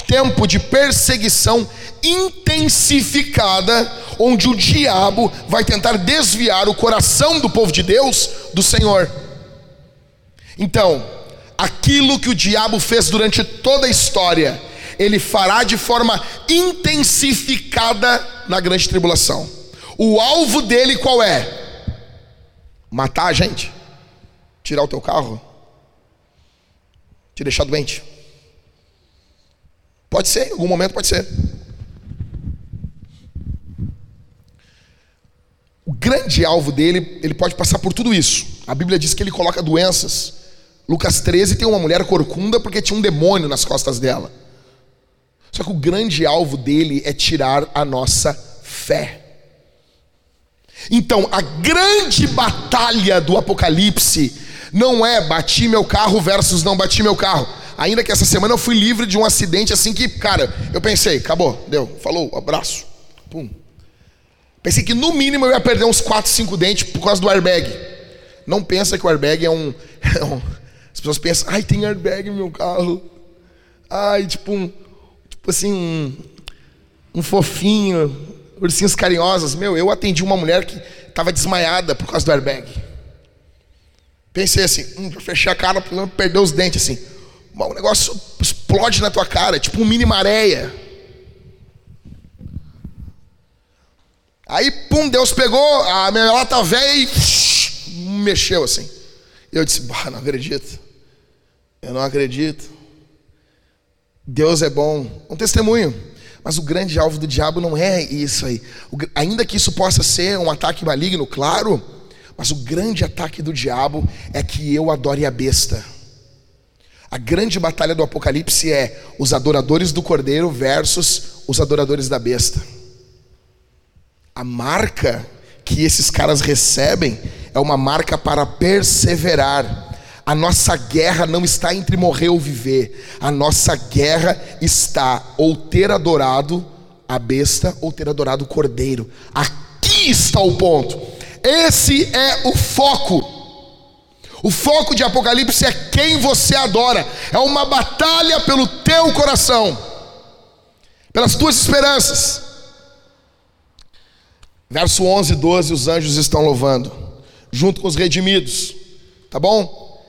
tempo de perseguição intensificada, onde o diabo vai tentar desviar o coração do povo de Deus do Senhor. Então, aquilo que o diabo fez durante toda a história, ele fará de forma intensificada na grande tribulação. O alvo dele qual é? Matar a gente, tirar o teu carro, te deixar doente. Pode ser, em algum momento pode ser. O grande alvo dele, ele pode passar por tudo isso. A Bíblia diz que ele coloca doenças Lucas 13 tem uma mulher corcunda porque tinha um demônio nas costas dela. Só que o grande alvo dele é tirar a nossa fé. Então, a grande batalha do Apocalipse não é bati meu carro versus não bati meu carro. Ainda que essa semana eu fui livre de um acidente assim que, cara, eu pensei, acabou, deu, falou, abraço, pum. Pensei que no mínimo eu ia perder uns 4, 5 dentes por causa do airbag. Não pensa que o airbag é um, é um as pessoas pensam, ai, tem airbag no meu carro. Ai, tipo um, tipo assim, um, um fofinho, ursinhos carinhosos. Meu, eu atendi uma mulher que estava desmaiada por causa do airbag. Pensei assim, hum, fechar a cara, para perder os dentes assim. o negócio explode na tua cara, tipo um mini maréia. Aí, pum, Deus pegou, a minha lata velha e mexeu assim. Eu disse, bah, não acredito. Eu não acredito. Deus é bom. Um testemunho. Mas o grande alvo do diabo não é isso aí. O, ainda que isso possa ser um ataque maligno, claro. Mas o grande ataque do diabo é que eu adore a besta. A grande batalha do Apocalipse é os adoradores do cordeiro versus os adoradores da besta. A marca que esses caras recebem é uma marca para perseverar. A nossa guerra não está entre morrer ou viver. A nossa guerra está ou ter adorado a besta ou ter adorado o cordeiro. Aqui está o ponto. Esse é o foco. O foco de Apocalipse é quem você adora. É uma batalha pelo teu coração, pelas tuas esperanças. Verso 11 e 12: os anjos estão louvando junto com os redimidos, tá bom?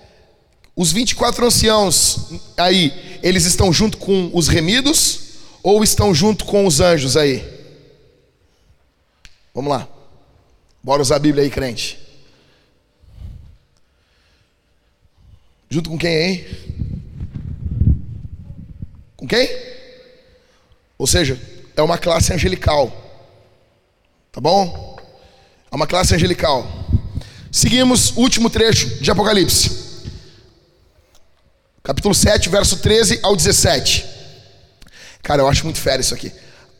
Os 24 anciãos aí, eles estão junto com os remidos ou estão junto com os anjos aí? Vamos lá. Bora usar a Bíblia aí, crente. Junto com quem aí? Com quem? Ou seja, é uma classe angelical. Tá bom? É uma classe angelical. Seguimos último trecho de Apocalipse. Capítulo 7, verso 13 ao 17. Cara, eu acho muito fera isso aqui.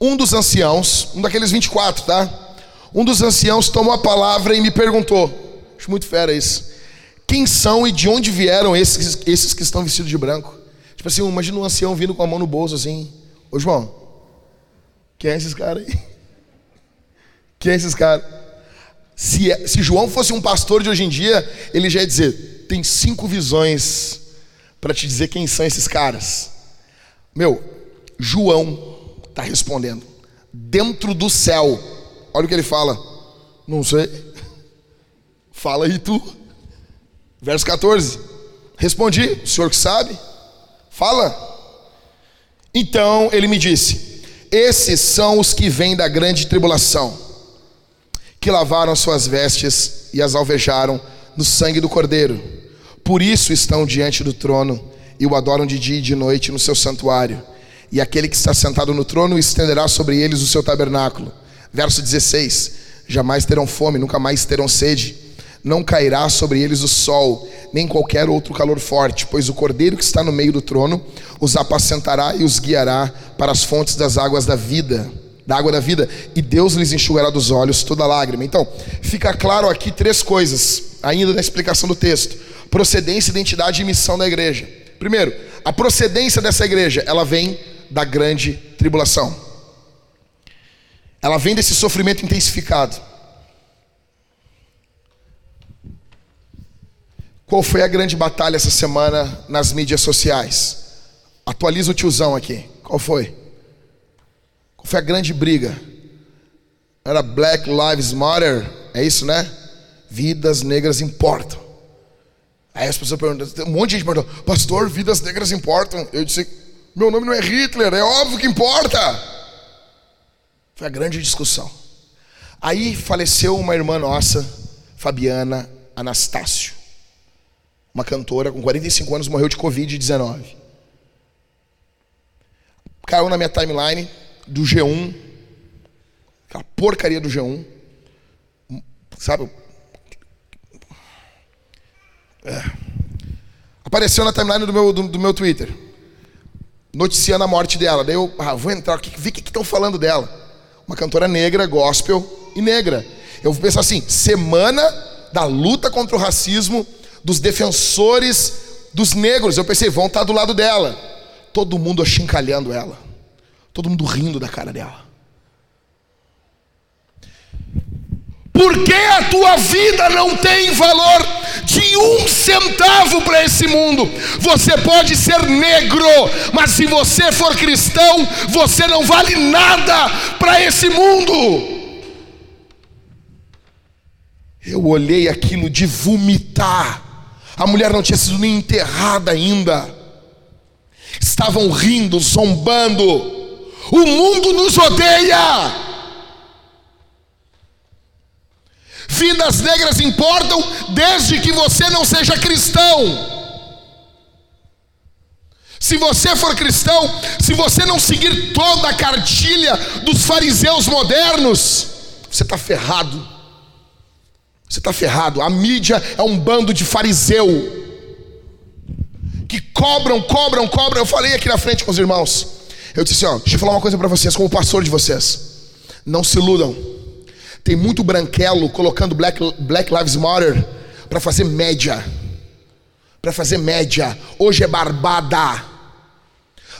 Um dos anciãos, um daqueles 24, tá? Um dos anciãos tomou a palavra e me perguntou. Acho muito fera isso. Quem são e de onde vieram esses, esses que estão vestidos de branco? Tipo assim, imagina um ancião vindo com a mão no bolso assim. Ô João, quem é esses caras aí? Quem é esses caras? Se, é, se João fosse um pastor de hoje em dia, ele já ia dizer: tem cinco visões para te dizer quem são esses caras. Meu, João está respondendo. Dentro do céu. Olha o que ele fala. Não sei. Fala aí tu. Verso 14. Respondi, o senhor que sabe. Fala. Então ele me disse: Esses são os que vêm da grande tribulação, que lavaram suas vestes e as alvejaram no sangue do Cordeiro. Por isso estão diante do trono e o adoram de dia e de noite no seu santuário. E aquele que está sentado no trono estenderá sobre eles o seu tabernáculo. Verso 16: Jamais terão fome, nunca mais terão sede não cairá sobre eles o sol, nem qualquer outro calor forte, pois o cordeiro que está no meio do trono os apacentará e os guiará para as fontes das águas da vida, da água da vida, e Deus lhes enxugará dos olhos toda lágrima. Então, fica claro aqui três coisas, ainda na explicação do texto: procedência, identidade e missão da igreja. Primeiro, a procedência dessa igreja, ela vem da grande tribulação. Ela vem desse sofrimento intensificado. Qual foi a grande batalha essa semana nas mídias sociais? Atualiza o tiozão aqui. Qual foi? Foi a grande briga? Era Black Lives Matter? É isso, né? Vidas negras importam. Aí as pessoas perguntam, um monte de gente perguntou, pastor, vidas negras importam? Eu disse, meu nome não é Hitler, é óbvio que importa. Foi a grande discussão. Aí faleceu uma irmã nossa, Fabiana Anastácio uma cantora com 45 anos, morreu de Covid-19. Caiu na minha timeline do G1, aquela porcaria do G1, sabe? É. Apareceu na timeline do meu, do, do, meu Twitter, noticiando a morte dela. Daí eu ah, vou entrar aqui, ver o que estão falando dela. Uma cantora negra, gospel e negra. Eu vou pensar assim: semana da luta contra o racismo dos defensores dos negros. Eu pensei, vão estar do lado dela. Todo mundo achincalhando ela. Todo mundo rindo da cara dela. Por que a tua vida não tem valor de um centavo para esse mundo? Você pode ser negro, mas se você for cristão, você não vale nada para esse mundo. Eu olhei aquilo de vomitar. A mulher não tinha sido nem enterrada ainda. Estavam rindo, zombando. O mundo nos odeia. Vidas negras importam desde que você não seja cristão. Se você for cristão, se você não seguir toda a cartilha dos fariseus modernos, você está ferrado. Você está ferrado. A mídia é um bando de fariseu que cobram, cobram, cobram. Eu falei aqui na frente com os irmãos. Eu disse assim: ó, deixa eu falar uma coisa para vocês, como pastor de vocês. Não se iludam. Tem muito branquelo colocando Black, Black Lives Matter para fazer média. Para fazer média. Hoje é barbada.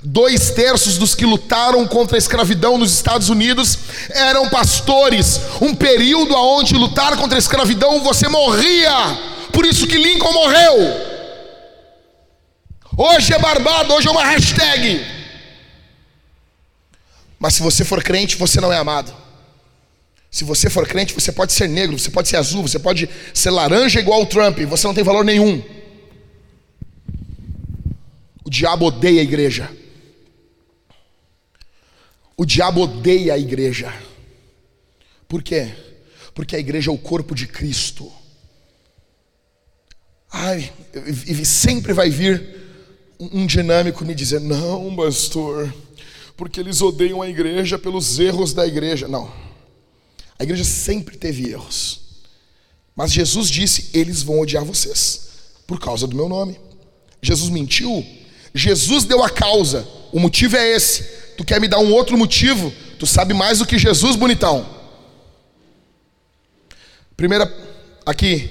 Dois terços dos que lutaram contra a escravidão nos Estados Unidos eram pastores. Um período onde lutar contra a escravidão você morria. Por isso que Lincoln morreu. Hoje é barbado, hoje é uma hashtag. Mas se você for crente, você não é amado. Se você for crente, você pode ser negro, você pode ser azul, você pode ser laranja igual o Trump, você não tem valor nenhum. O diabo odeia a igreja. O diabo odeia a igreja. Por quê? Porque a igreja é o corpo de Cristo. Ai, e sempre vai vir um dinâmico me dizer: não, pastor, porque eles odeiam a igreja pelos erros da igreja. Não. A igreja sempre teve erros. Mas Jesus disse: eles vão odiar vocês por causa do meu nome. Jesus mentiu? Jesus deu a causa. O motivo é esse. Tu quer me dar um outro motivo? Tu sabe mais do que Jesus, bonitão. Primeira, aqui,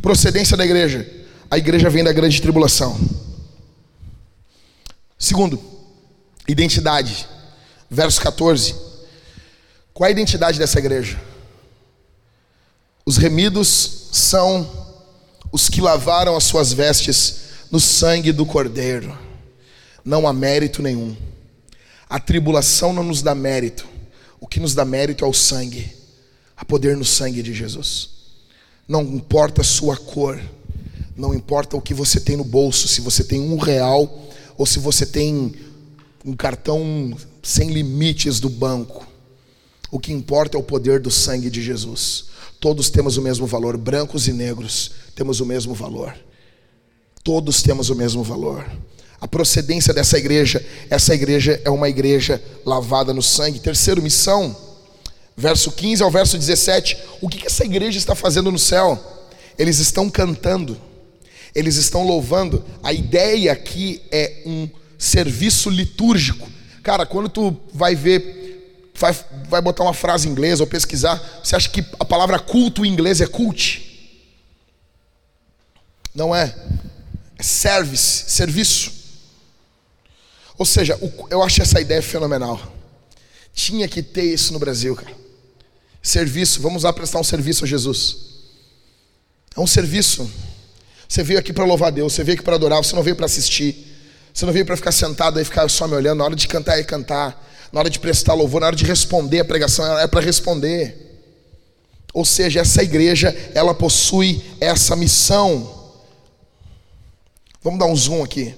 procedência da igreja. A igreja vem da grande tribulação. Segundo, identidade. Verso 14. Qual é a identidade dessa igreja? Os remidos são os que lavaram as suas vestes no sangue do Cordeiro. Não há mérito nenhum. A tribulação não nos dá mérito. O que nos dá mérito é o sangue. Há poder no sangue de Jesus. Não importa a sua cor. Não importa o que você tem no bolso. Se você tem um real ou se você tem um cartão sem limites do banco. O que importa é o poder do sangue de Jesus. Todos temos o mesmo valor, brancos e negros temos o mesmo valor. Todos temos o mesmo valor. A procedência dessa igreja, essa igreja é uma igreja lavada no sangue. Terceiro, missão, verso 15 ao verso 17. O que, essa igreja está fazendo no céu? Eles estão cantando, eles estão louvando. A ideia aqui é um serviço litúrgico. Cara, quando tu vai ver vai, vai botar uma frase em inglês ou pesquisar, você acha que a palavra culto em inglês é cult? Não é. É service, serviço. Ou seja, eu acho essa ideia fenomenal. Tinha que ter isso no Brasil, cara. Serviço, vamos lá prestar um serviço a Jesus. É um serviço. Você veio aqui para louvar Deus, você veio aqui para adorar, você não veio para assistir. Você não veio para ficar sentado e ficar só me olhando. Na hora de cantar é cantar. Na hora de prestar louvor, na hora de responder a pregação, é para responder. Ou seja, essa igreja, ela possui essa missão. Vamos dar um zoom aqui.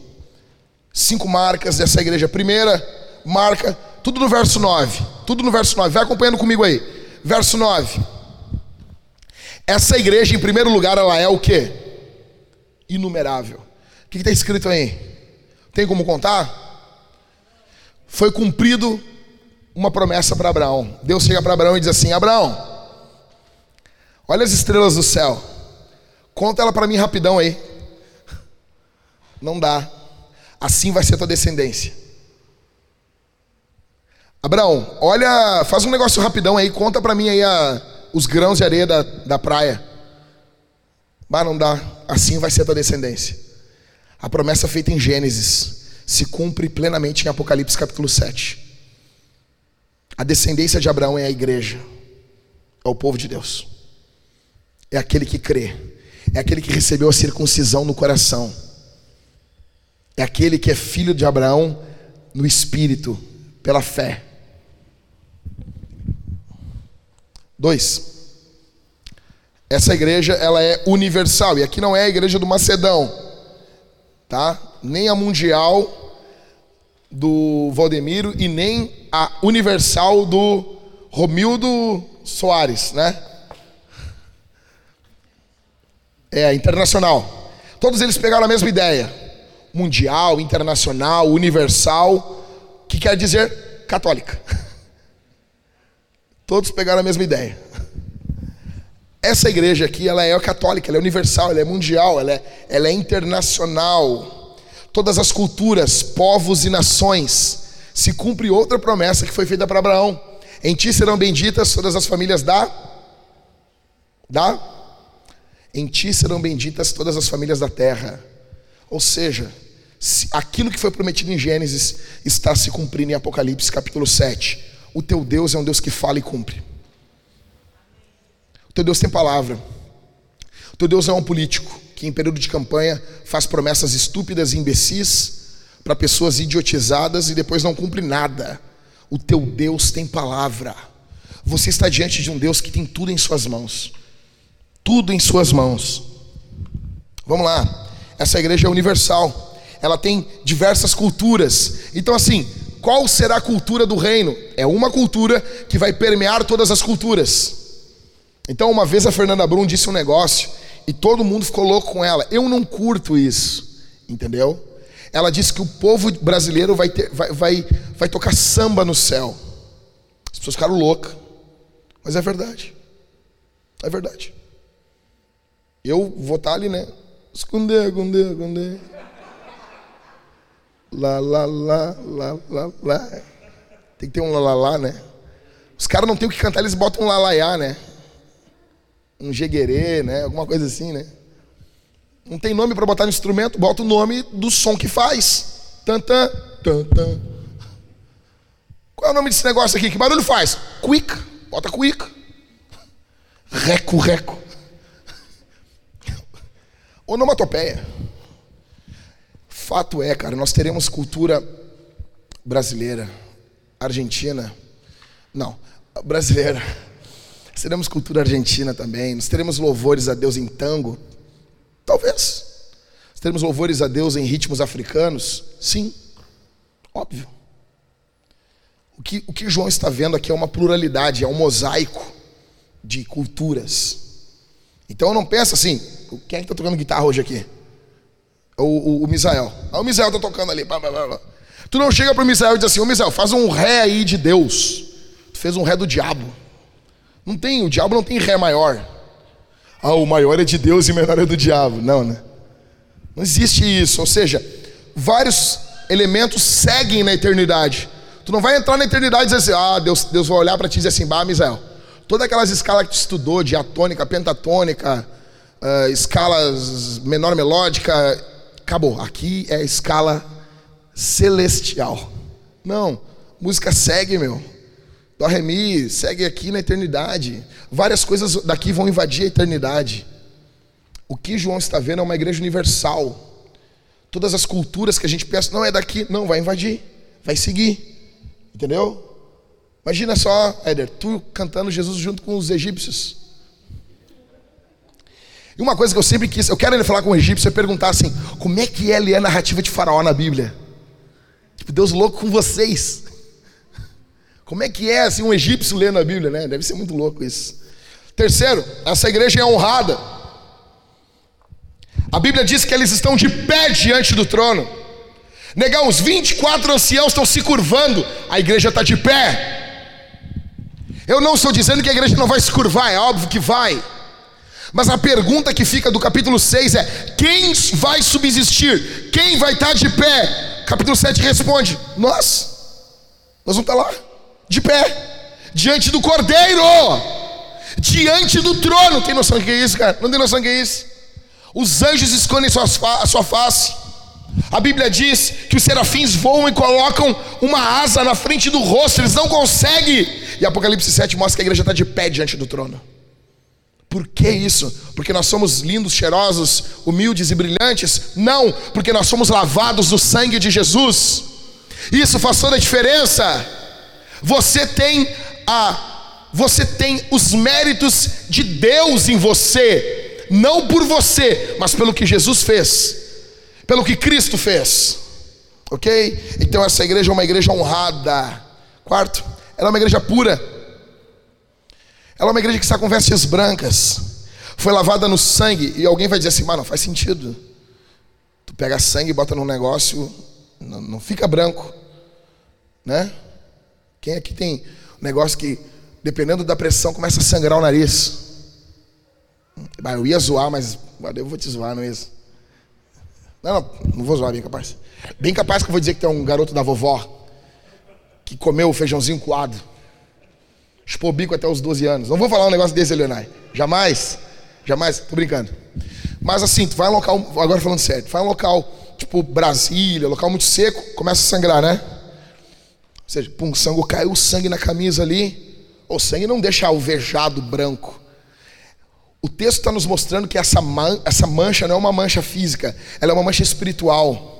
Cinco marcas dessa igreja. Primeira marca, tudo no verso 9. Tudo no verso 9. Vai acompanhando comigo aí. Verso 9. Essa igreja, em primeiro lugar, ela é o que? Inumerável. O que está escrito aí? Tem como contar? foi cumprido uma promessa para Abraão. Deus chega para Abraão e diz assim: Abraão, olha as estrelas do céu, conta ela para mim rapidão aí. Não dá. Assim vai ser tua descendência. Abraão, olha, faz um negócio rapidão aí, conta para mim aí a, os grãos de areia da, da praia. Mas não dá. Assim vai ser tua descendência. A promessa feita em Gênesis se cumpre plenamente em Apocalipse capítulo 7. A descendência de Abraão é a igreja, é o povo de Deus, é aquele que crê, é aquele que recebeu a circuncisão no coração, é aquele que é filho de Abraão no espírito, pela fé. Dois. Essa igreja ela é universal e aqui não é a igreja do Macedão, tá? nem a mundial do Valdemiro e nem a universal do Romildo Soares, né? É, internacional. Todos eles pegaram a mesma ideia. Mundial, internacional, universal, que quer dizer católica. Todos pegaram a mesma ideia. Essa igreja aqui, ela é católica, ela é universal, ela é mundial, ela é, ela é internacional todas as culturas, povos e nações, se cumpre outra promessa que foi feita para Abraão: em ti serão benditas todas as famílias da da em ti serão benditas todas as famílias da terra. Ou seja, aquilo que foi prometido em Gênesis está se cumprindo em Apocalipse capítulo 7. O teu Deus é um Deus que fala e cumpre. Teu Deus tem palavra. Teu Deus é um político que em período de campanha faz promessas estúpidas e imbecis para pessoas idiotizadas e depois não cumpre nada. O teu Deus tem palavra. Você está diante de um Deus que tem tudo em suas mãos. Tudo em suas mãos. Vamos lá. Essa igreja é universal. Ela tem diversas culturas. Então, assim, qual será a cultura do reino? É uma cultura que vai permear todas as culturas. Então, uma vez a Fernanda Brum disse um negócio e todo mundo ficou louco com ela. Eu não curto isso, entendeu? Ela disse que o povo brasileiro vai, ter, vai, vai, vai tocar samba no céu. As pessoas ficaram loucas. Mas é verdade. É verdade. Eu vou estar ali, né? Esconder, esconder, esconder. Lá, lá, lá, lá, lá, lá. Tem que ter um lá, lá, lá, né? Os caras não tem o que cantar, eles botam um lalaiá, né? Um jeguerê, né? Alguma coisa assim, né? Não tem nome para botar no instrumento, bota o nome do som que faz. Tantã, tantã. Qual é o nome desse negócio aqui? Que barulho faz? Quick. Bota quick. Reco, reco. Onomatopeia. Fato é, cara, nós teremos cultura brasileira, argentina. Não, brasileira Seremos cultura argentina também. Nós teremos louvores a Deus em tango? Talvez. Nós teremos louvores a Deus em ritmos africanos? Sim. Óbvio. O que, o que João está vendo aqui é uma pluralidade, é um mosaico de culturas. Então não pensa assim, quem é que está tocando guitarra hoje aqui? O, o, o Misael. Ah, o Misael está tocando ali. Blá, blá, blá. Tu não chega para o Misael e diz assim, ô Misael, faz um ré aí de Deus. Tu fez um ré do diabo. Não tem, o diabo não tem ré maior. Ah, o maior é de Deus e o menor é do diabo. Não, né? Não existe isso. Ou seja, vários elementos seguem na eternidade. Tu não vai entrar na eternidade e dizer assim, ah, Deus, Deus vai olhar para ti e dizer assim, bah, Misael, todas aquelas escalas que tu estudou, diatônica, pentatônica, uh, escalas menor melódica, acabou. Aqui é a escala celestial. Não, música segue, meu. Dó, Ré, Mi, segue aqui na eternidade. Várias coisas daqui vão invadir a eternidade. O que João está vendo é uma igreja universal. Todas as culturas que a gente pensa, não é daqui, não, vai invadir, vai seguir. Entendeu? Imagina só, Éder, tu cantando Jesus junto com os egípcios. E uma coisa que eu sempre quis, eu quero ele falar com o egípcio e perguntar assim: como é que é ler a narrativa de Faraó na Bíblia? Tipo, Deus louco com vocês. Como é que é assim um egípcio lendo a Bíblia, né? Deve ser muito louco isso. Terceiro, essa igreja é honrada. A Bíblia diz que eles estão de pé diante do trono. Negão, os 24 anciãos estão se curvando, a igreja está de pé. Eu não estou dizendo que a igreja não vai se curvar, é óbvio que vai. Mas a pergunta que fica do capítulo 6 é: quem vai subsistir? Quem vai estar tá de pé? Capítulo 7 responde: Nós. Nós vamos estar tá lá de pé, diante do cordeiro, diante do trono. Tem noção do que é isso, cara? Não tem noção do que é isso? Os anjos escondem a sua face. A Bíblia diz que os serafins voam e colocam uma asa na frente do rosto, eles não conseguem. E Apocalipse 7 mostra que a igreja está de pé diante do trono. Por que isso? Porque nós somos lindos, cheirosos, humildes e brilhantes? Não, porque nós somos lavados no sangue de Jesus. Isso faz toda a diferença. Você tem a você tem os méritos de Deus em você, não por você, mas pelo que Jesus fez, pelo que Cristo fez. OK? Então essa igreja é uma igreja honrada. Quarto, ela é uma igreja pura. Ela é uma igreja que está com vestes brancas. Foi lavada no sangue e alguém vai dizer assim: "Mano, não faz sentido. Tu pega sangue e bota num negócio, não, não fica branco, né? Quem aqui tem um negócio que, dependendo da pressão, começa a sangrar o nariz? Eu ia zoar, mas eu vou te zoar, não é isso? Não, não, não vou zoar, bem capaz. Bem capaz que eu vou dizer que tem um garoto da vovó que comeu o feijãozinho coado. Chupou bico até os 12 anos. Não vou falar um negócio desse, Leonai. Jamais. Jamais. Tô brincando. Mas assim, tu vai em um local, agora falando sério, tu vai em um local tipo Brasília, local muito seco, começa a sangrar, né? Ou seja, pum, sangue caiu o sangue na camisa ali. O sangue não deixa alvejado branco. O texto está nos mostrando que essa, man essa mancha não é uma mancha física, ela é uma mancha espiritual.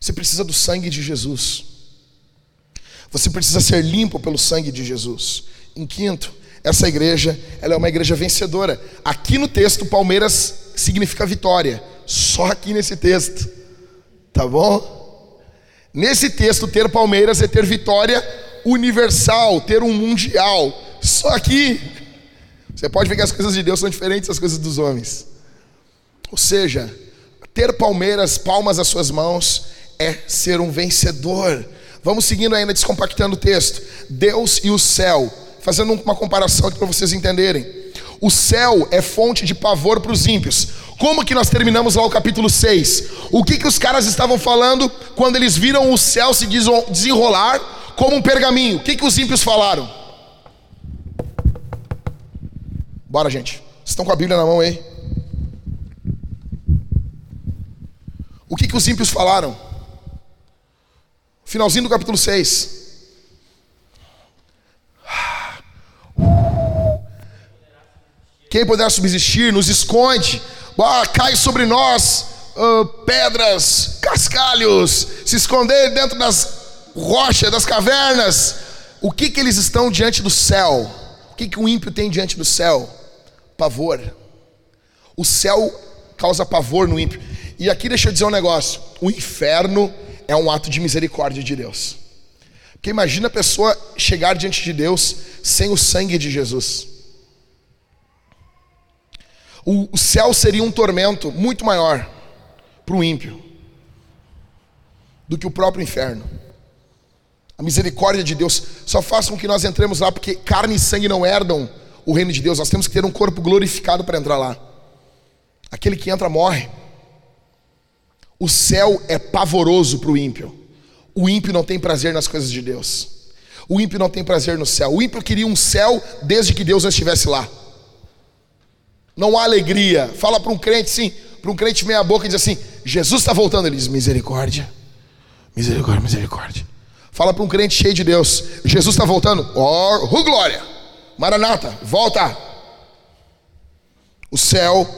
Você precisa do sangue de Jesus. Você precisa ser limpo pelo sangue de Jesus. em quinto, essa igreja, ela é uma igreja vencedora. Aqui no texto, Palmeiras significa vitória. Só aqui nesse texto. Tá bom? Nesse texto, ter Palmeiras é ter vitória universal, ter um mundial. Só aqui. Você pode ver que as coisas de Deus são diferentes das coisas dos homens. Ou seja, ter Palmeiras, palmas às suas mãos, é ser um vencedor. Vamos seguindo ainda, descompactando o texto. Deus e o céu, fazendo uma comparação aqui para vocês entenderem. O céu é fonte de pavor para os ímpios. Como que nós terminamos lá o capítulo 6? O que, que os caras estavam falando quando eles viram o céu se desenrolar como um pergaminho? O que, que os ímpios falaram? Bora, gente. Vocês estão com a Bíblia na mão aí? O que, que os ímpios falaram? Finalzinho do capítulo 6. Quem poderá subsistir nos esconde, ah, cai sobre nós uh, pedras, cascalhos, se esconder dentro das rochas, das cavernas. O que, que eles estão diante do céu? O que, que o ímpio tem diante do céu? Pavor. O céu causa pavor no ímpio. E aqui deixa eu dizer um negócio: o inferno é um ato de misericórdia de Deus. Porque imagina a pessoa chegar diante de Deus sem o sangue de Jesus. O, céu seria um tormento muito maior para o ímpio do que o próprio inferno. A misericórdia de Deus só faz com que nós entremos lá, porque carne e sangue não herdam o reino de Deus. Nós temos que ter um corpo glorificado para entrar lá. Aquele que entra morre. O céu é pavoroso para o ímpio. O ímpio não tem prazer nas coisas de Deus. O ímpio não tem prazer no céu. O ímpio queria um céu desde que Deus não estivesse lá. Não há alegria. Fala para um crente sim, para um crente meia boca e diz assim: Jesus está voltando. Ele diz: misericórdia, misericórdia, misericórdia. Fala para um crente cheio de Deus: Jesus está voltando. Oh, oh, glória, Maranata, volta. O céu,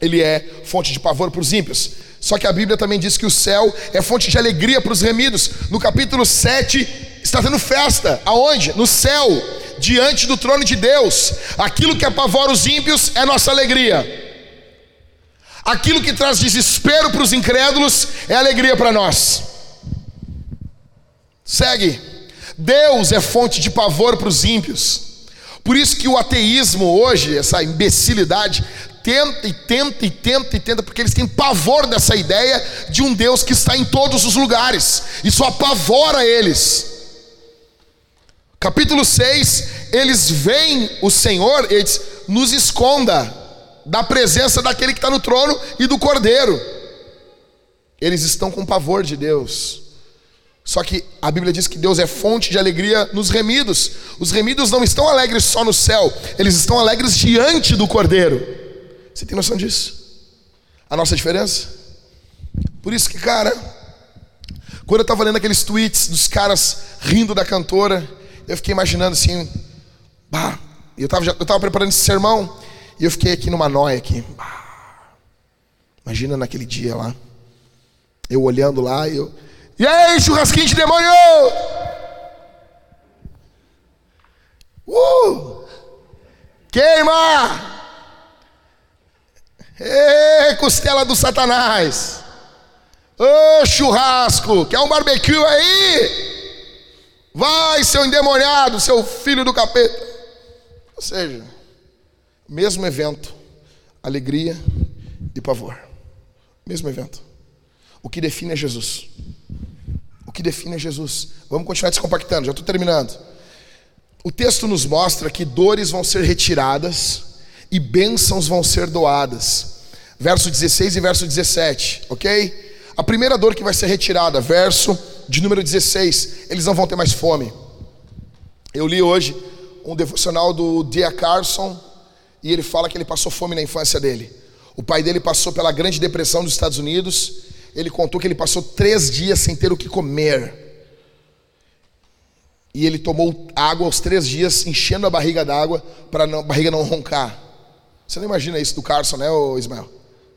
ele é fonte de pavor para os ímpios. Só que a Bíblia também diz que o céu é fonte de alegria para os remidos. No capítulo 7, está tendo festa. Aonde? No céu, diante do trono de Deus. Aquilo que apavora os ímpios é nossa alegria. Aquilo que traz desespero para os incrédulos é alegria para nós. Segue. Deus é fonte de pavor para os ímpios. Por isso que o ateísmo hoje, essa imbecilidade, tenta e tenta e tenta e tenta, porque eles têm pavor dessa ideia de um Deus que está em todos os lugares. Isso apavora eles. Capítulo 6, eles veem o Senhor, eles nos esconda da presença daquele que está no trono e do cordeiro. Eles estão com pavor de Deus. Só que a Bíblia diz que Deus é fonte de alegria nos remidos. Os remidos não estão alegres só no céu, eles estão alegres diante do cordeiro. Você tem noção disso? A nossa diferença? Por isso que, cara, quando eu estava lendo aqueles tweets dos caras rindo da cantora, eu fiquei imaginando assim, bah, eu estava eu tava preparando esse sermão e eu fiquei aqui numa noia aqui. Bah, imagina naquele dia lá, eu olhando lá e eu, e aí, churrasquinho de demônio! Uh! Queima! Ê, costela do Satanás. Ô churrasco, quer um barbecue aí? Vai, seu endemoniado, seu filho do capeta. Ou seja, mesmo evento, alegria e pavor. Mesmo evento. O que define é Jesus. O que define é Jesus. Vamos continuar descompactando, já estou terminando. O texto nos mostra que dores vão ser retiradas e bênçãos vão ser doadas. Verso 16 e verso 17, ok? A primeira dor que vai ser retirada, verso de número 16, eles não vão ter mais fome. Eu li hoje um devocional do Dia Carson e ele fala que ele passou fome na infância dele. O pai dele passou pela Grande Depressão dos Estados Unidos. Ele contou que ele passou três dias sem ter o que comer. E ele tomou água aos três dias, enchendo a barriga d'água para a barriga não roncar. Você não imagina isso do Carson, né, Ismael?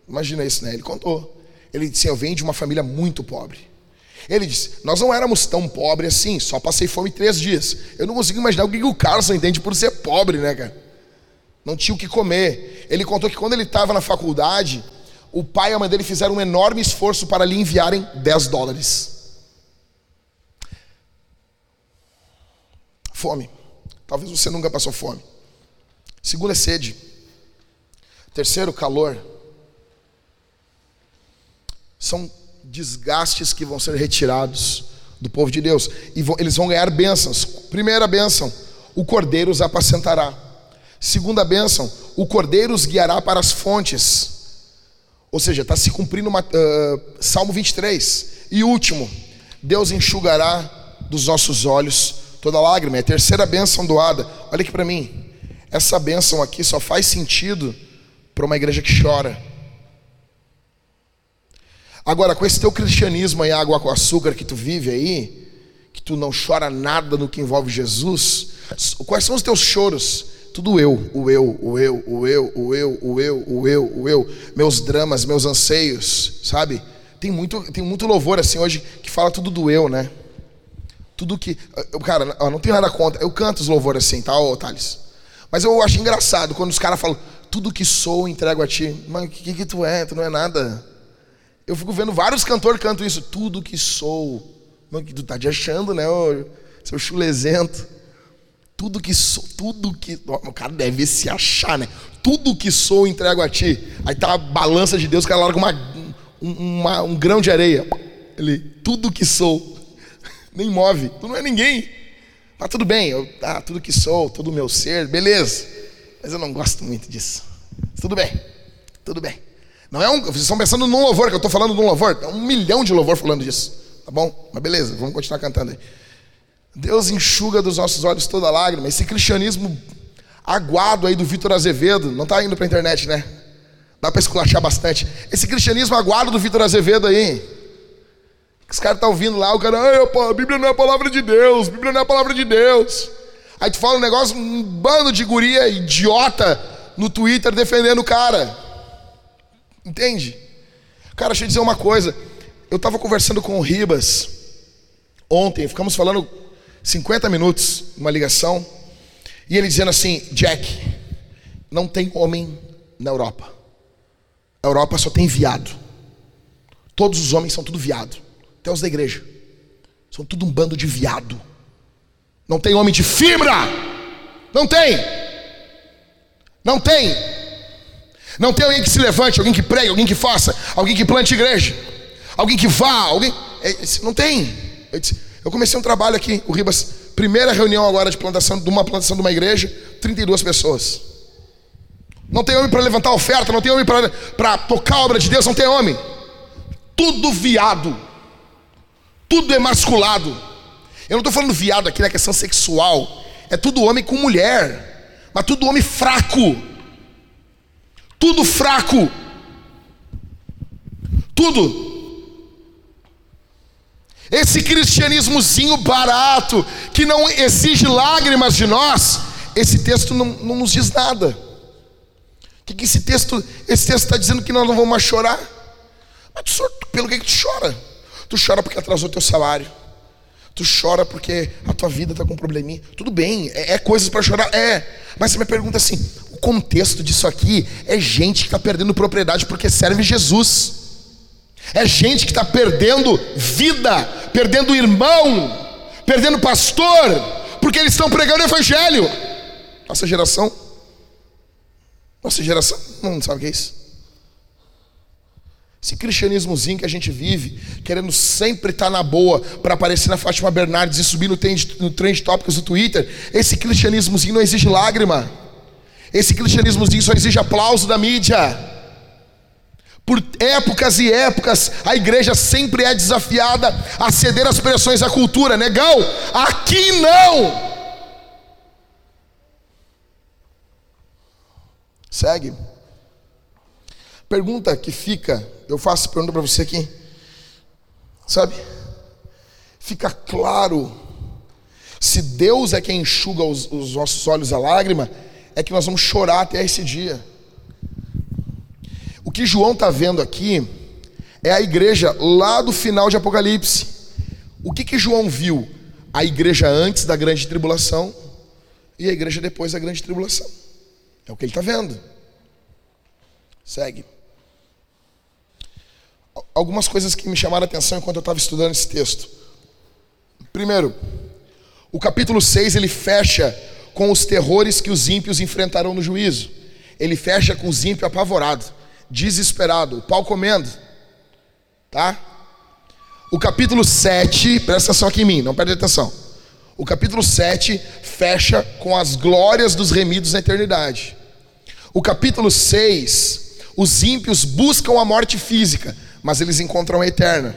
Imagina isso, né? Ele contou. Ele disse: Eu venho de uma família muito pobre. Ele disse: Nós não éramos tão pobres assim, só passei fome três dias. Eu não consigo imaginar o que o Carlson entende por ser pobre, né, cara? Não tinha o que comer. Ele contou que quando ele estava na faculdade, o pai e a mãe dele fizeram um enorme esforço para lhe enviarem 10 dólares. Fome. Talvez você nunca passou fome. Segundo é sede. Terceiro, calor. São desgastes que vão ser retirados do povo de Deus. E vão, eles vão ganhar bênçãos. Primeira bênção: o cordeiro os apacentará. Segunda bênção: o cordeiro os guiará para as fontes. Ou seja, está se cumprindo uma, uh, Salmo 23. E último: Deus enxugará dos nossos olhos toda lágrima. É a terceira bênção doada. Olha aqui para mim. Essa bênção aqui só faz sentido para uma igreja que chora. Agora, com esse teu cristianismo aí, água com açúcar que tu vive aí, que tu não chora nada no que envolve Jesus, quais são os teus choros? Tudo eu, o eu, o eu, o eu, o eu, o eu, o eu, o eu, meus dramas, meus anseios, sabe? Tem muito, tem muito louvor assim hoje que fala tudo do eu, né? Tudo que. Cara, não tenho nada contra. Eu canto os louvores assim, tá, ô Thales? Mas eu acho engraçado quando os caras falam, tudo que sou entrego a ti. Mas o que, que tu é? Tu não é nada. Eu fico vendo vários cantores cantam isso. Tudo que sou. Mano, que tu tá te achando, né, ô, seu chulezento. Tudo que sou, tudo que. O cara deve se achar, né? Tudo que sou entrego a ti. Aí tá a balança de Deus, o cara larga uma, um, uma, um grão de areia. Ele, tudo que sou. Nem move. Tu não é ninguém. Mas tudo bem, eu, ah, tudo que sou, todo o meu ser, beleza. Mas eu não gosto muito disso. Tudo bem, tudo bem. Não é um, vocês estão pensando num louvor, que eu estou falando num louvor. É um milhão de louvor falando disso. Tá bom? Mas beleza, vamos continuar cantando aí. Deus enxuga dos nossos olhos toda lágrima. Esse cristianismo aguado aí do Vitor Azevedo, não está indo para a internet, né? Dá para esculachar bastante. Esse cristianismo aguado do Vitor Azevedo aí. Os caras estão tá ouvindo lá, o cara, a Bíblia não é a palavra de Deus, a Bíblia não é a palavra de Deus. Aí tu fala um negócio, um bando de guria idiota no Twitter defendendo o cara. Entende? Cara, deixa eu dizer uma coisa. Eu estava conversando com o Ribas ontem, ficamos falando 50 minutos numa ligação, e ele dizendo assim: Jack, não tem homem na Europa. A Europa só tem viado. Todos os homens são tudo viado. Até os da igreja. São tudo um bando de viado. Não tem homem de fibra. Não tem. Não tem. Não tem alguém que se levante, alguém que pregue, alguém que faça, alguém que plante igreja, alguém que vá, alguém. É, não tem. Eu, comecei um trabalho aqui, o Ribas, primeira reunião agora de plantação, de uma plantação de uma igreja, 32 pessoas. Não tem homem para levantar oferta, não tem homem para tocar a obra de Deus, não tem homem. Tudo viado. Tudo emasculado. Eu não estou falando viado aqui na questão sexual. É tudo homem com mulher. Mas tudo homem fraco tudo fraco. Tudo. Esse cristianismozinho barato, que não exige lágrimas de nós, esse texto não, não nos diz nada. O que, que esse texto, esse texto está dizendo que nós não vamos mais chorar? Mas tu, pelo que, que tu chora? Tu chora porque atrasou teu salário. Tu chora porque a tua vida está com um probleminha. Tudo bem, é, é coisas para chorar, é. Mas você me pergunta assim: o contexto disso aqui é gente que está perdendo propriedade porque serve Jesus. É gente que está perdendo vida, perdendo irmão, perdendo pastor, porque eles estão pregando o evangelho. Nossa geração, nossa geração não sabe o que é isso. Esse cristianismozinho que a gente vive, querendo sempre estar tá na boa para aparecer na Fátima Bernardes e subir no trend, no trend tópicos do Twitter, esse cristianismozinho não exige lágrima. Esse cristianismozinho só exige aplauso da mídia. Por épocas e épocas, a igreja sempre é desafiada a ceder às pressões da cultura. Negão, aqui não. Segue. Pergunta que fica, eu faço pergunta para você aqui. Sabe? Fica claro se Deus é quem enxuga os, os nossos olhos a lágrima, é que nós vamos chorar até esse dia. O que João está vendo aqui é a igreja lá do final de Apocalipse. O que que João viu? A igreja antes da grande tribulação e a igreja depois da grande tribulação. É o que ele está vendo. Segue. Algumas coisas que me chamaram a atenção enquanto eu estava estudando esse texto. Primeiro, o capítulo 6 ele fecha com os terrores que os ímpios enfrentarão no juízo. Ele fecha com os ímpios apavorados, desesperado, o pau comendo. Tá? O capítulo 7, presta atenção aqui em mim, não perde atenção. O capítulo 7 fecha com as glórias dos remidos na eternidade. O capítulo 6, os ímpios buscam a morte física, mas eles encontram a eterna.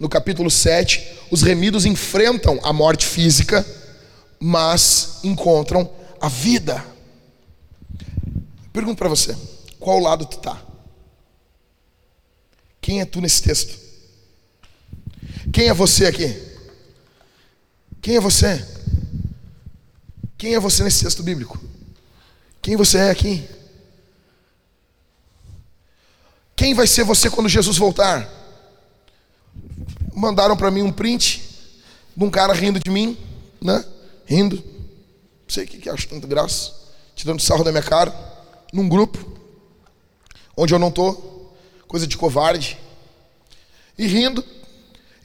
No capítulo 7, os remidos enfrentam a morte física, mas encontram a vida. Pergunto para você, qual lado tu tá? Quem é tu nesse texto? Quem é você aqui? Quem é você? Quem é você nesse texto bíblico? Quem você é aqui? Quem vai ser você quando Jesus voltar? Mandaram para mim um print de um cara rindo de mim, né? Rindo. Não sei o que, que acho tanta graça. Tirando sarro da minha cara. Num grupo. Onde eu não tô. Coisa de covarde. E rindo.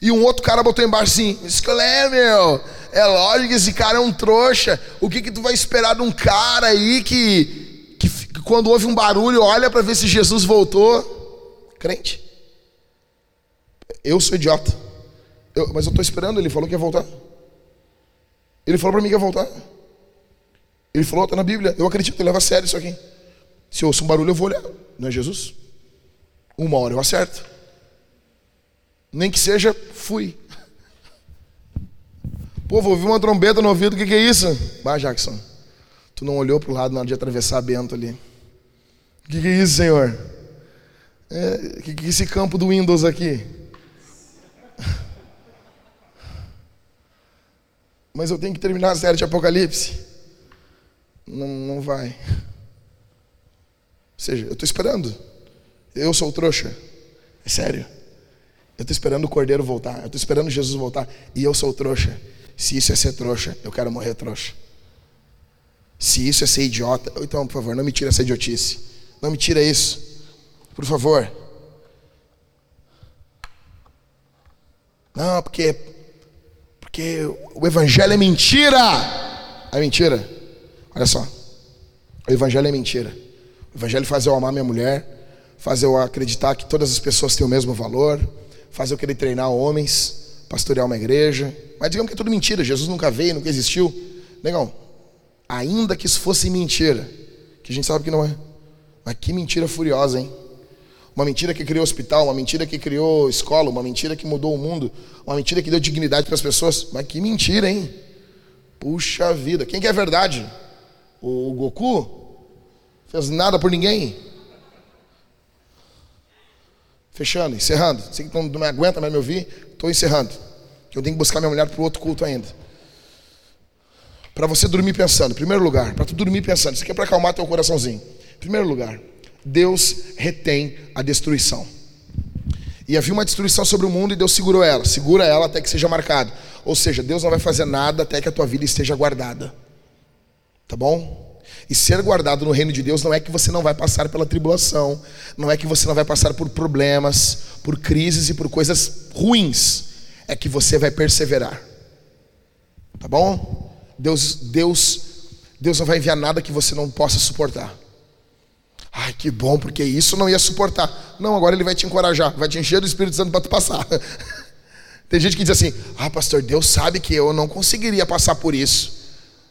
E um outro cara botou embaixo assim: Escolé, meu. É lógico que esse cara é um trouxa. O que, que tu vai esperar de um cara aí que, que, que quando ouve um barulho olha para ver se Jesus voltou? Crente. Eu sou idiota. Eu, mas eu estou esperando, ele falou que ia voltar. Ele falou para mim que ia voltar. Ele falou, está na Bíblia. Eu acredito, leva a sério isso aqui. Se eu ouço um barulho, eu vou olhar. Não é Jesus? Uma hora eu acerto. Nem que seja, fui. Pô, vou ouvir uma trombeta no ouvido, o que, que é isso? Bah, Jackson, tu não olhou para o lado na hora de atravessar Bento ali. O que, que é isso, Senhor? É, que, que é esse campo do Windows aqui? Mas eu tenho que terminar a série de Apocalipse. Não, não vai. Ou seja, eu estou esperando. Eu sou o trouxa. É sério. Eu estou esperando o Cordeiro voltar. Eu estou esperando Jesus voltar. E eu sou o trouxa. Se isso é ser trouxa, eu quero morrer trouxa. Se isso é ser idiota, então, por favor, não me tira essa idiotice. Não me tira isso. Por favor. Não, porque porque o evangelho é mentira. É mentira. Olha só. O evangelho é mentira. O evangelho faz eu amar minha mulher, faz eu acreditar que todas as pessoas têm o mesmo valor, faz eu querer treinar homens, pastorear uma igreja. Mas digamos que é tudo mentira. Jesus nunca veio, nunca existiu. Negão, ainda que isso fosse mentira, que a gente sabe que não é. Mas que mentira furiosa, hein? Uma mentira que criou hospital, uma mentira que criou escola, uma mentira que mudou o mundo, uma mentira que deu dignidade para as pessoas. Mas que mentira, hein? Puxa vida. Quem que é verdade? O Goku? Fez nada por ninguém? Fechando, encerrando. Você que não me aguenta mais me ouvir, estou encerrando. Eu tenho que buscar minha mulher para o outro culto ainda. Para você dormir pensando, primeiro lugar, para tu dormir pensando, isso aqui é para acalmar teu coraçãozinho. Primeiro lugar, Deus retém a destruição. E havia uma destruição sobre o mundo e Deus segurou ela, segura ela até que seja marcado. Ou seja, Deus não vai fazer nada até que a tua vida esteja guardada. Tá bom? E ser guardado no reino de Deus não é que você não vai passar pela tribulação, não é que você não vai passar por problemas, por crises e por coisas ruins, é que você vai perseverar. Tá bom? Deus, Deus, Deus não vai enviar nada que você não possa suportar. Ai, que bom, porque isso não ia suportar. Não, agora ele vai te encorajar, vai te encher do Espírito Santo para tu passar. Tem gente que diz assim: Ah, pastor, Deus sabe que eu não conseguiria passar por isso.